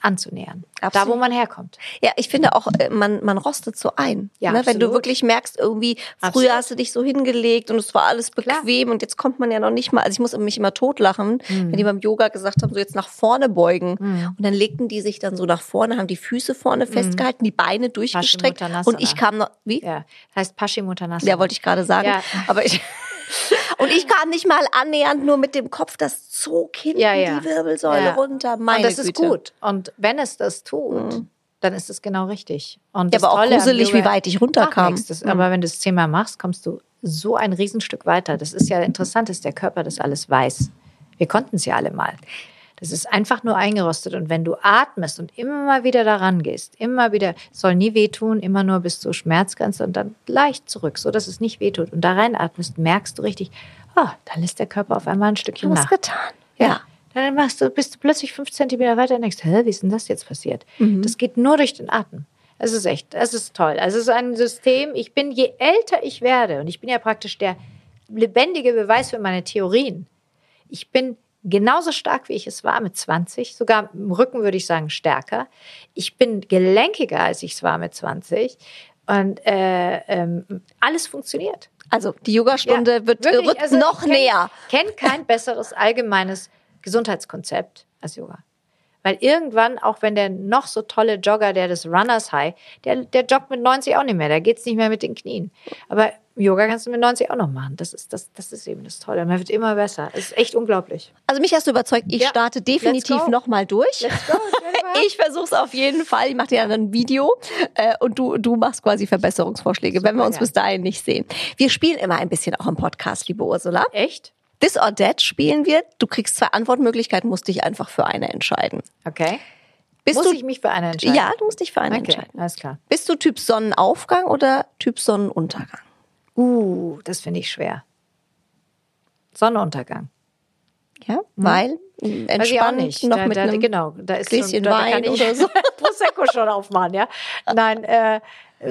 Speaker 3: anzunähern. Da,
Speaker 1: Absolut.
Speaker 3: wo man herkommt.
Speaker 1: Ja, ich finde auch, äh, man, man rostet so ein.
Speaker 3: Ja,
Speaker 1: ne? Wenn du wirklich merkst, irgendwie, früher
Speaker 3: Absolut.
Speaker 1: hast du dich so hingelegt und es war alles bequem und jetzt kommt man ja noch nicht mal, also ich muss mich immer totlachen,
Speaker 3: Mhm.
Speaker 1: wenn die beim Yoga gesagt haben, so jetzt nach vorne beugen. Und dann legten die sich dann so nach vorne, haben die Füße vorne festgehalten, die Beine durchgestreckt und ich kam noch, wie?
Speaker 3: Ja, heißt Paschimottanasana.
Speaker 1: Ja, wollte ich gerade sagen.
Speaker 3: Ja.
Speaker 1: Aber ich. Und ich kam nicht mal annähernd nur mit dem Kopf, das zog hinten
Speaker 3: Ja, ja.
Speaker 1: die Wirbelsäule
Speaker 3: Ja.
Speaker 1: runter. Meine
Speaker 3: und das ist
Speaker 1: Güte. Mhm.
Speaker 3: gut. Und wenn es das tut, dann ist es genau richtig. Und
Speaker 1: Ja, aber auch gruselig, wie weit ich runterkam.
Speaker 3: nichts. Das, Aber wenn du es zehnmal machst, kommst du so ein Riesenstück weiter. Das ist ja interessant, dass der Körper das alles weiß. Wir konnten es ja alle mal. Das ist einfach nur eingerostet. Und wenn du atmest und immer mal wieder daran gehst, immer wieder, es soll nie wehtun, immer nur bis zur Schmerzgrenze und dann leicht zurück, so dass es nicht wehtut. Und da reinatmest, merkst du richtig, ah, dann lässt der Körper auf einmal ein Stückchen
Speaker 1: was
Speaker 3: nach.
Speaker 1: getan. Ja.
Speaker 3: Dann machst du, bist du plötzlich fünf Zentimeter weiter und denkst, hä, wie ist denn das jetzt passiert?
Speaker 1: Mhm.
Speaker 3: Das geht nur durch den Atem. Es ist echt, es ist toll. Also es ist ein System, ich bin, je älter ich werde, und ich bin ja praktisch der lebendige Beweis für meine Theorien. Ich bin genauso stark, wie ich es war mit 20, sogar im Rücken würde ich sagen stärker. Ich bin gelenkiger, als ich es war mit 20. Und äh, ähm, alles funktioniert.
Speaker 1: Also die Yogastunde
Speaker 3: Ja,
Speaker 1: wird
Speaker 3: wirklich,
Speaker 1: rückt
Speaker 3: also
Speaker 1: noch
Speaker 3: ich kenn-
Speaker 1: näher.
Speaker 3: Kenn kein besseres allgemeines Gesundheitskonzept als Yoga. Weil irgendwann, auch wenn der noch so tolle Jogger, der des Runners High, der, der joggt mit 90 auch nicht mehr, da geht's nicht mehr mit den Knien. Aber Yoga kannst du mit 90 auch noch machen. Das ist, das, das ist eben das Tolle. Man wird immer besser. Es ist echt unglaublich.
Speaker 1: Also mich hast du überzeugt, ich
Speaker 3: Ja.
Speaker 1: starte definitiv nochmal durch.
Speaker 3: Let's go.
Speaker 1: Ich versuche es auf jeden Fall. Ich mache dir dann ein Video äh, und du, du machst quasi Verbesserungsvorschläge, wenn wir uns
Speaker 3: gern.
Speaker 1: bis dahin nicht sehen. Wir spielen immer ein bisschen auch im Podcast, liebe Ursula.
Speaker 3: Echt?
Speaker 1: This or That spielen wir. Du kriegst zwei Antwortmöglichkeiten, musst dich einfach für eine entscheiden.
Speaker 3: Okay.
Speaker 1: Bist
Speaker 3: Muss
Speaker 1: du,
Speaker 3: ich mich für eine entscheiden?
Speaker 1: Ja, du musst dich für eine
Speaker 3: Okay,
Speaker 1: entscheiden.
Speaker 3: alles klar.
Speaker 1: Bist du Typ Sonnenaufgang oder Typ Sonnenuntergang?
Speaker 3: Uh, das finde ich schwer. Sonnenuntergang.
Speaker 1: Ja, weil.
Speaker 3: Weiß ich auch
Speaker 1: entspannt
Speaker 3: nicht.
Speaker 1: noch
Speaker 3: da,
Speaker 1: mit
Speaker 3: da,
Speaker 1: einem
Speaker 3: genau, da ist
Speaker 1: Gläschen
Speaker 3: da
Speaker 1: Wein
Speaker 3: kann ich
Speaker 1: oder so.
Speaker 3: Prosecco schon aufmachen, ja. Nein, äh,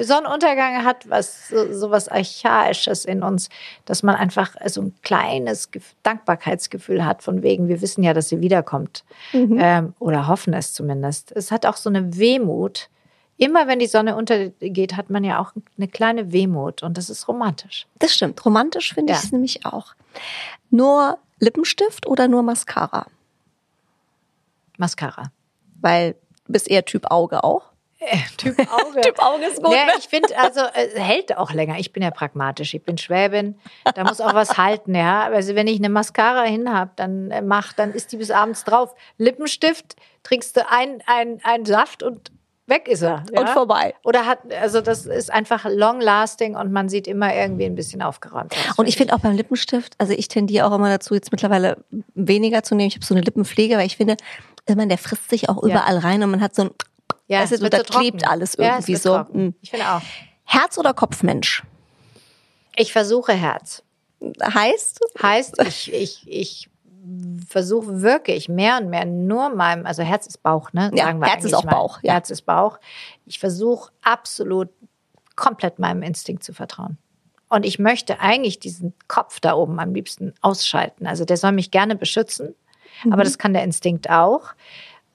Speaker 3: Sonnenuntergang hat was so, so was archaisches in uns, dass man einfach so ein kleines Gef- Dankbarkeitsgefühl hat von wegen, wir wissen ja, dass sie wiederkommt
Speaker 1: Mhm.
Speaker 3: ähm, oder hoffen es zumindest. Es hat auch so eine Wehmut. Immer wenn die Sonne untergeht, hat man ja auch eine kleine Wehmut und das ist romantisch.
Speaker 1: Das stimmt. Romantisch finde
Speaker 3: Ja.
Speaker 1: ich es nämlich auch. Nur Lippenstift oder nur Mascara?
Speaker 3: Mascara.
Speaker 1: Weil du bist eher Typ Auge auch.
Speaker 3: Typ Auge.
Speaker 1: Typ Auge ist gut,
Speaker 3: Nee,
Speaker 1: ne?
Speaker 3: ich finde, also äh, hält auch länger. Ich bin ja pragmatisch. Ich bin Schwäbin. Da muss auch was halten, ja. Also wenn ich eine Mascara hin habe, dann äh, mach, dann ist die bis abends drauf. Lippenstift, trinkst du ein, ein, ein Saft und weg ist er. Ja?
Speaker 1: Und vorbei.
Speaker 3: Oder hat, also das ist einfach long lasting und man sieht immer irgendwie ein bisschen aufgeräumt aus.
Speaker 1: Und ich finde auch beim Lippenstift, also ich tendiere auch immer dazu, jetzt mittlerweile weniger zu nehmen. Ich habe so eine Lippenpflege, weil ich finde, meine, der frisst sich auch überall rein und man hat so ein,
Speaker 3: ja,
Speaker 1: weißt du, da
Speaker 3: so
Speaker 1: klebt alles
Speaker 3: Ja, es
Speaker 1: irgendwie
Speaker 3: wird
Speaker 1: so.
Speaker 3: trocken.
Speaker 1: Mm.
Speaker 3: Ich finde auch.
Speaker 1: Herz oder Kopfmensch?
Speaker 3: Ich versuche Herz.
Speaker 1: Heißt,
Speaker 3: Heißt, ich, ich, ich versuche wirklich mehr und mehr nur meinem, also Herz ist Bauch, ne?
Speaker 1: Ja,
Speaker 3: Sagen wir
Speaker 1: Herz ist auch
Speaker 3: mal.
Speaker 1: Bauch, ja.
Speaker 3: Herz ist Bauch. Ich versuche absolut komplett meinem Instinkt zu vertrauen. Und ich möchte eigentlich diesen Kopf da oben am liebsten ausschalten. Also der soll mich gerne beschützen,
Speaker 1: Mhm.
Speaker 3: aber das kann der Instinkt auch.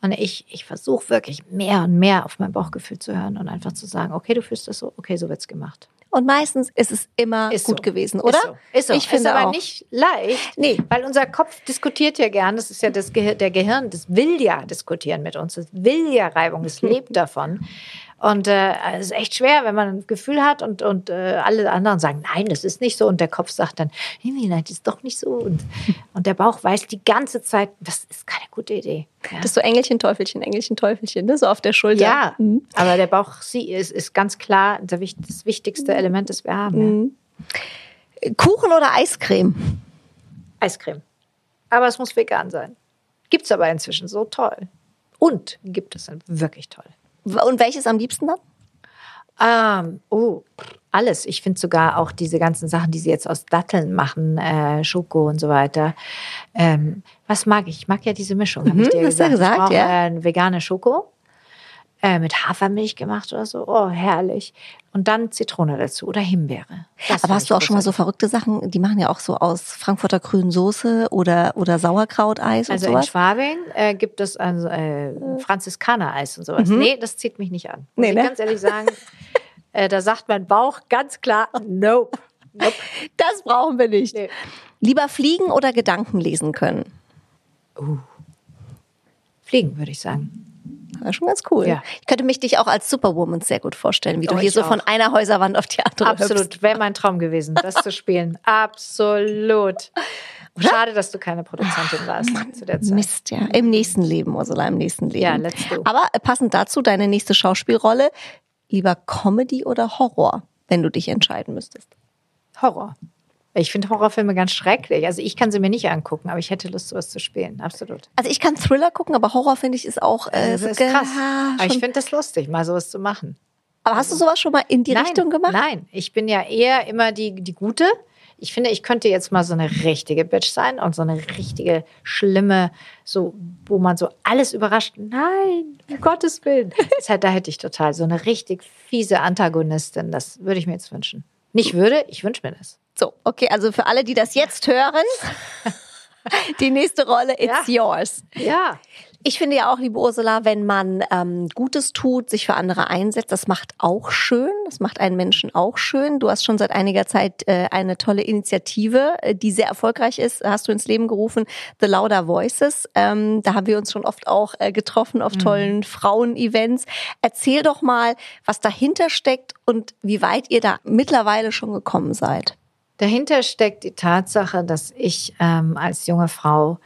Speaker 3: Und ich, ich versuche wirklich mehr und mehr auf mein Bauchgefühl zu hören und einfach zu sagen, okay, du fühlst das so, okay, so wird's gemacht.
Speaker 1: Und meistens ist es immer
Speaker 3: Ist
Speaker 1: gut
Speaker 3: so.
Speaker 1: gewesen, oder?
Speaker 3: Ist so. Ist so.
Speaker 1: Ich finde
Speaker 3: ist aber
Speaker 1: auch.
Speaker 3: nicht leicht,
Speaker 1: Nee.
Speaker 3: weil unser Kopf diskutiert ja gern. Das ist ja das Gehir der Gehirn, das will ja diskutieren mit uns. Das will ja Reibung, das lebt davon. Und äh, es ist echt schwer, wenn man ein Gefühl hat und, und äh, alle anderen sagen, nein, das ist nicht so. Und der Kopf sagt dann, nee, nein, das ist doch nicht so. Und, und der Bauch weiß die ganze Zeit, das ist keine gute Idee. Ja.
Speaker 1: Das ist so Engelchen, Teufelchen, Engelchen, Teufelchen, ne? so auf der Schulter.
Speaker 3: Ja,
Speaker 1: Mhm.
Speaker 3: aber der Bauch sie ist, ist ganz klar das wichtigste Element, das wir haben. Ja.
Speaker 1: Kuchen oder Eiscreme?
Speaker 3: Eiscreme. Aber es muss vegan sein. Gibt es aber inzwischen so toll. Und gibt es wirklich toll.
Speaker 1: Und welches am liebsten dann?
Speaker 3: Ähm, oh, alles. Ich finde sogar auch diese ganzen Sachen, die sie jetzt aus Datteln machen, äh, Schoko und so weiter. Ähm, was mag ich? Ich mag ja diese Mischung, habe ich dir
Speaker 1: Mhm, hast du
Speaker 3: gesagt.
Speaker 1: gesagt,
Speaker 3: ich brauche
Speaker 1: ja.
Speaker 3: äh, vegane Schoko äh, mit Hafermilch gemacht oder so. Oh, herrlich. Und dann Zitrone dazu oder Himbeere. Das
Speaker 1: Aber hast du auch schon mal so verrückte Sachen? Die machen ja auch so aus Frankfurter grünen Soße oder, oder Sauerkrauteis und
Speaker 3: Also in
Speaker 1: sowas.
Speaker 3: Schwabing äh, gibt es also äh, Franziskaner-Eis und sowas. Nee, das zieht mich nicht an. Muss
Speaker 1: Mhm. Nee,
Speaker 3: ich
Speaker 1: ne?
Speaker 3: ganz ehrlich sagen, äh, da sagt mein Bauch ganz klar, nope. nope.
Speaker 1: Das brauchen wir nicht.
Speaker 3: Nee.
Speaker 1: Lieber fliegen oder Gedanken lesen können?
Speaker 3: Fliegen, würde ich sagen.
Speaker 1: Ist schon ganz cool.
Speaker 3: Ja.
Speaker 1: Ich könnte mich dich auch als Superwoman sehr gut vorstellen, wie du
Speaker 3: Oh,
Speaker 1: hier so
Speaker 3: auch.
Speaker 1: von einer Häuserwand auf die andere.
Speaker 3: Absolut, wäre mein Traum gewesen, das zu spielen. Absolut. Schade, dass du keine Produzentin warst zu der Zeit.
Speaker 1: Mist, ja. Im nächsten Leben, Ursula, im nächsten Leben.
Speaker 3: Ja, let's do.
Speaker 1: Aber passend dazu, deine nächste Schauspielrolle, lieber Comedy oder Horror, wenn du dich entscheiden müsstest?
Speaker 3: Horror. Ich finde Horrorfilme ganz schrecklich. Also ich kann sie mir nicht angucken, aber ich hätte Lust, sowas zu spielen. Absolut.
Speaker 1: Also ich kann Thriller gucken, aber Horror finde ich ist auch äh,
Speaker 3: Also das
Speaker 1: so
Speaker 3: ist krass. Aber ich finde das lustig, mal sowas zu machen.
Speaker 1: Aber hast du sowas schon mal in die
Speaker 3: nein,
Speaker 1: Richtung gemacht?
Speaker 3: Nein, ich bin ja eher immer die, die Gute. Ich finde, ich könnte jetzt mal so eine richtige Bitch sein und so eine richtige schlimme, so, wo man so alles überrascht. Nein, um Gottes Willen. Das halt, da hätte ich total so eine richtig fiese Antagonistin. Das würde ich mir jetzt wünschen. Nicht würde, ich wünsche mir das.
Speaker 1: So, okay, also für alle, die das jetzt hören, die nächste Rolle, it's yours.
Speaker 3: Ja.
Speaker 1: Ich finde ja auch, liebe Ursula, wenn man ähm, Gutes tut, sich für andere einsetzt, das macht auch schön. Das macht einen Menschen auch schön. Du hast schon seit einiger Zeit äh, eine tolle Initiative, äh, die sehr erfolgreich ist, hast du ins Leben gerufen, The Louder Voices. Ähm, da haben wir uns schon oft auch äh, getroffen auf mhm. tollen Frauen-Events. Erzähl doch mal, was dahinter steckt und wie weit ihr da mittlerweile schon gekommen seid.
Speaker 3: Dahinter steckt die Tatsache, dass ich ähm, als junge Frau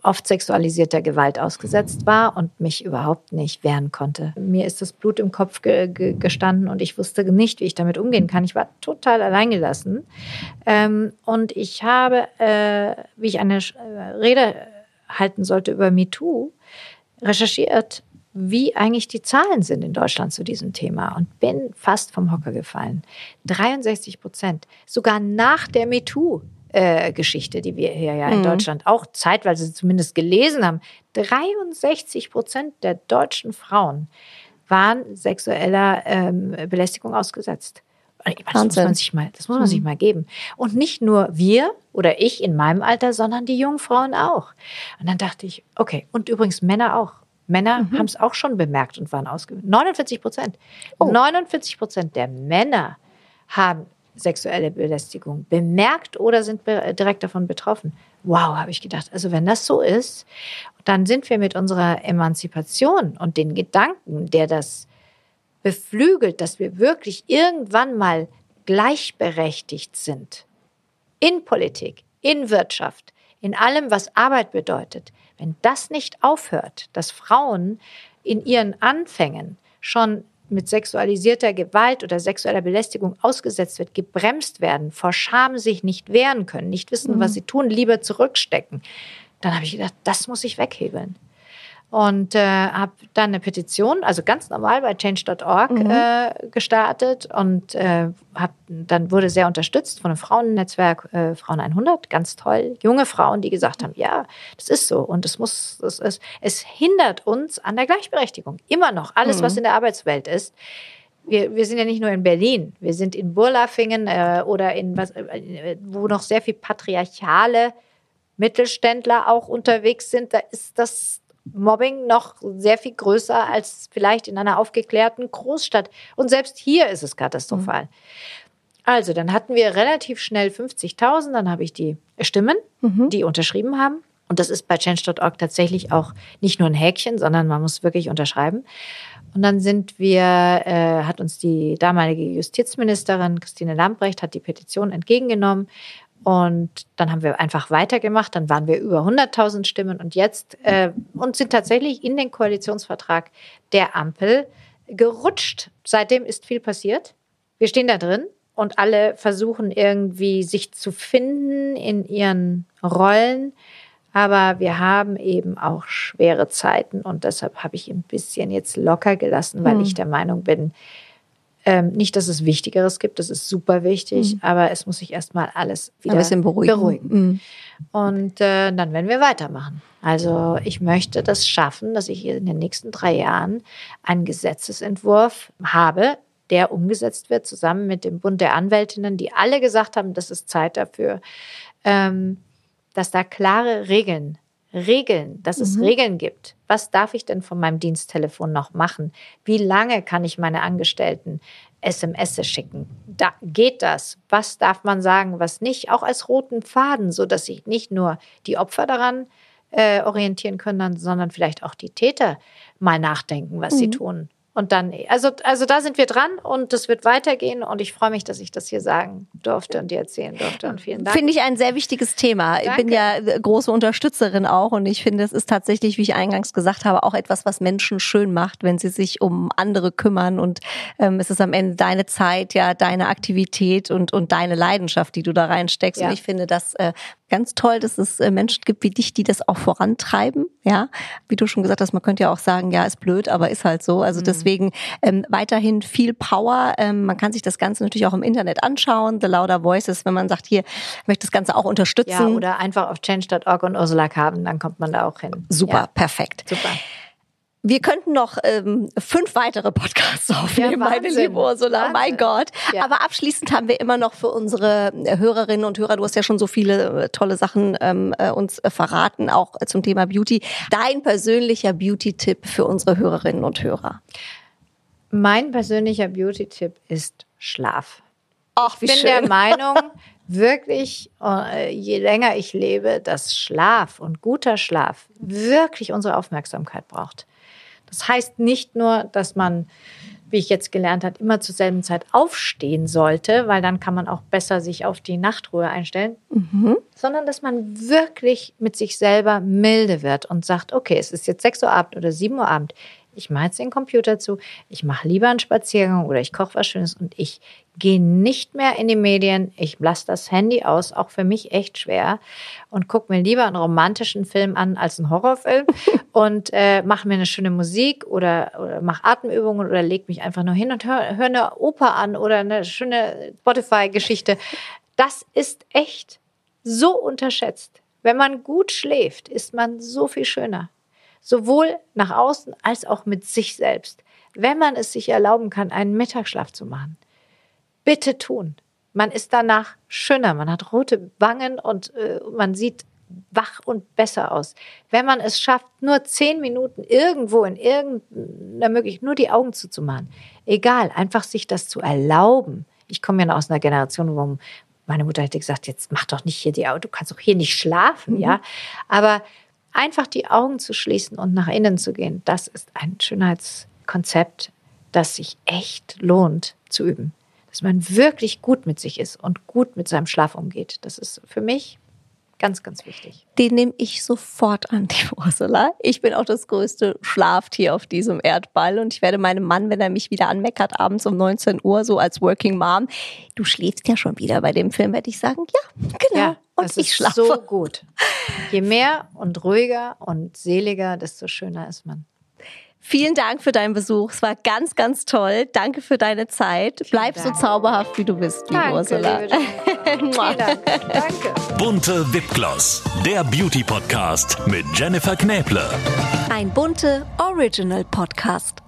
Speaker 3: oft sexualisierter Gewalt ausgesetzt war und mich überhaupt nicht wehren konnte. Mir ist das Blut im Kopf ge ge gestanden und ich wusste nicht, wie ich damit umgehen kann. Ich war total alleingelassen. Ähm, und ich habe, äh, wie ich eine äh, Rede halten sollte über MeToo, recherchiert, wie eigentlich die Zahlen sind in Deutschland zu diesem Thema und bin fast vom Hocker gefallen. 63 Prozent, sogar nach der MeToo Geschichte, die wir hier ja in mhm. Deutschland auch zeitweise zumindest gelesen haben. 63 Prozent der deutschen Frauen waren sexueller ähm, Belästigung ausgesetzt. Das muss man sich mal, das muss man mhm. sich mal geben. Und nicht nur wir oder ich in meinem Alter, sondern die jungen Frauen auch. Und dann dachte ich, okay, und übrigens Männer auch. Männer mhm. haben es auch schon bemerkt und waren ausgewiesen. 49 Prozent. Oh. 49 Prozent der Männer haben sexuelle Belästigung bemerkt oder sind direkt davon betroffen. Wow, habe ich gedacht. Also wenn das so ist, dann sind wir mit unserer Emanzipation und den Gedanken, der das beflügelt, dass wir wirklich irgendwann mal gleichberechtigt sind. In Politik, in Wirtschaft, in allem, was Arbeit bedeutet. Wenn das nicht aufhört, dass Frauen in ihren Anfängen schon mit sexualisierter Gewalt oder sexueller Belästigung ausgesetzt wird, gebremst werden, vor Scham sich nicht wehren können, nicht wissen, mhm. was sie tun, lieber zurückstecken, dann habe ich gedacht, das muss ich weghebeln und äh, habe dann eine Petition, also ganz normal bei change.org mhm. äh, gestartet und äh, hab, dann wurde sehr unterstützt von einem Frauennetzwerk äh, Frauen 100, ganz toll, junge Frauen, die gesagt haben, ja, das ist so und es muss, es, es, es hindert uns an der Gleichberechtigung immer noch alles, mhm. was in der Arbeitswelt ist. Wir, wir sind ja nicht nur in Berlin, wir sind in Burlafingen äh, oder in was, äh, wo noch sehr viel patriarchale Mittelständler auch unterwegs sind. Da ist das Mobbing noch sehr viel größer als vielleicht in einer aufgeklärten Großstadt. Und selbst hier ist es katastrophal. Mhm. Also, dann hatten wir relativ schnell 50.000, dann habe ich die Stimmen, mhm. die unterschrieben haben. Und das ist bei change.org tatsächlich auch nicht nur ein Häkchen, sondern man muss wirklich unterschreiben. Und dann sind wir, äh, hat uns die damalige Justizministerin Christine Lambrecht hat die Petition entgegengenommen und dann haben wir einfach weitergemacht. Dann waren wir über 100.000 Stimmen und jetzt äh, und sind tatsächlich in den Koalitionsvertrag der Ampel gerutscht. Seitdem ist viel passiert. Wir stehen da drin und alle versuchen irgendwie sich zu finden in ihren Rollen. Aber wir haben eben auch schwere Zeiten und deshalb habe ich ein bisschen jetzt locker gelassen, weil hm. ich der Meinung bin, ähm, nicht, dass es Wichtigeres gibt, das ist super wichtig, mhm. aber es muss sich erstmal alles wieder Ein bisschen beruhigen. beruhigen. Mhm. Und äh, dann werden wir weitermachen. Also ich möchte das schaffen, dass ich in den nächsten drei Jahren einen Gesetzesentwurf habe, der umgesetzt wird, zusammen mit dem Bund der Anwältinnen, die alle gesagt haben, das ist Zeit dafür, ähm, dass da klare Regeln Regeln, dass es mhm. Regeln gibt. Was darf ich denn von meinem Diensttelefon noch machen? Wie lange kann ich meine Angestellten SMS schicken? Da geht das. Was darf man sagen, was nicht? Auch als roten Faden, so dass sich nicht nur die Opfer daran äh, orientieren können, sondern vielleicht auch die Täter mal nachdenken, was mhm. sie tun. Und dann, also, also da sind wir dran und es wird weitergehen und ich freue mich, dass ich das hier sagen durfte und dir erzählen durfte und vielen Dank.
Speaker 1: Finde ich ein sehr wichtiges Thema. Danke. Ich bin ja große Unterstützerin auch und ich finde, es ist tatsächlich, wie ich eingangs gesagt habe, auch etwas, was Menschen schön macht, wenn sie sich um andere kümmern und ähm, es ist am Ende deine Zeit, ja, deine Aktivität und, und deine Leidenschaft, die du da reinsteckst. Ja. Und ich finde, das äh, ganz toll, dass es äh, Menschen gibt wie dich, die das auch vorantreiben. Ja, wie du schon gesagt hast, man könnte ja auch sagen, ja, ist blöd, aber ist halt so. Also mhm. deswegen ähm, weiterhin viel Power. Ähm, man kann sich das Ganze natürlich auch im Internet anschauen. The Louder Voices, wenn man sagt, hier möchte das Ganze auch unterstützen. Ja,
Speaker 3: oder einfach auf change.org und Ursula Carven, dann kommt man da auch hin.
Speaker 1: Super, ja. perfekt.
Speaker 3: Super.
Speaker 1: Wir könnten noch ähm, fünf weitere Podcasts aufnehmen,
Speaker 3: Ja,
Speaker 1: meine liebe Ursula. Mein
Speaker 3: Wahnsinn.
Speaker 1: Gott.
Speaker 3: Ja.
Speaker 1: Aber abschließend haben wir immer noch für unsere äh, Hörerinnen und Hörer, du hast ja schon so viele äh, tolle Sachen ähm, äh, uns verraten, auch zum Thema Beauty. Dein persönlicher Beauty-Tipp für unsere Hörerinnen und Hörer.
Speaker 3: Mein persönlicher Beauty-Tipp ist Schlaf.
Speaker 1: Ach,
Speaker 3: Ich bin der Meinung, wirklich, je länger ich lebe, dass Schlaf und guter Schlaf wirklich unsere Aufmerksamkeit braucht. Das heißt nicht nur, dass man, wie ich jetzt gelernt habe, immer zur selben Zeit aufstehen sollte, weil dann kann man auch besser sich auf die Nachtruhe einstellen, sondern dass man wirklich mit sich selber milde wird und sagt, okay, es ist jetzt 6 Uhr Abend oder 7 Uhr Abend. Ich mache jetzt den Computer zu, ich mache lieber einen Spaziergang oder ich koche was Schönes und ich gehe nicht mehr in die Medien. Ich lasse das Handy aus, auch für mich echt schwer und gucke mir lieber einen romantischen Film an als einen Horrorfilm und äh, mache mir eine schöne Musik oder, oder mache Atemübungen oder leg mich einfach nur hin und höre hör eine Oper an oder eine schöne Spotify-Geschichte. Das ist echt so unterschätzt. Wenn man gut schläft, ist man so viel schöner. Sowohl nach außen als auch mit sich selbst. Wenn man es sich erlauben kann, einen Mittagsschlaf zu machen, bitte tun. Man ist danach schöner, man hat rote Wangen und äh, man sieht wach und besser aus. Wenn man es schafft, nur zehn Minuten irgendwo in irgendeiner Möglichkeit nur die Augen zuzumachen, egal, einfach sich das zu erlauben. Ich komme ja noch aus einer Generation, wo meine Mutter hätte gesagt, jetzt mach doch nicht hier die Augen, du kannst doch hier nicht schlafen, ja. Aber einfach die Augen zu schließen und nach innen zu gehen, das ist ein Schönheitskonzept, das sich echt lohnt zu üben. Dass man wirklich gut mit sich ist und gut mit seinem Schlaf umgeht. Das ist für mich ganz, ganz wichtig.
Speaker 1: Den nehme ich sofort an, die Ursula. Ich bin auch das größte Schlaftier auf diesem Erdball und ich werde meinem Mann, wenn er mich wieder anmeckert, abends um 19 Uhr, so als Working Mom, du schläfst ja schon wieder bei dem Film, werde ich sagen, ja, genau.
Speaker 3: Ja,
Speaker 1: und ich schlafe.
Speaker 3: so gut. Je mehr und ruhiger und seliger, desto schöner ist man.
Speaker 1: Vielen Dank für deinen Besuch. Es war ganz, ganz toll. Danke für deine Zeit. Bleib so
Speaker 3: Dank.
Speaker 1: zauberhaft, wie du bist, liebe Ursula.
Speaker 3: liebe. Vielen Dank. Danke.
Speaker 2: Bunte Wipgloss, der Beauty Podcast mit Jennifer Knäble.
Speaker 1: Ein bunte Original Podcast.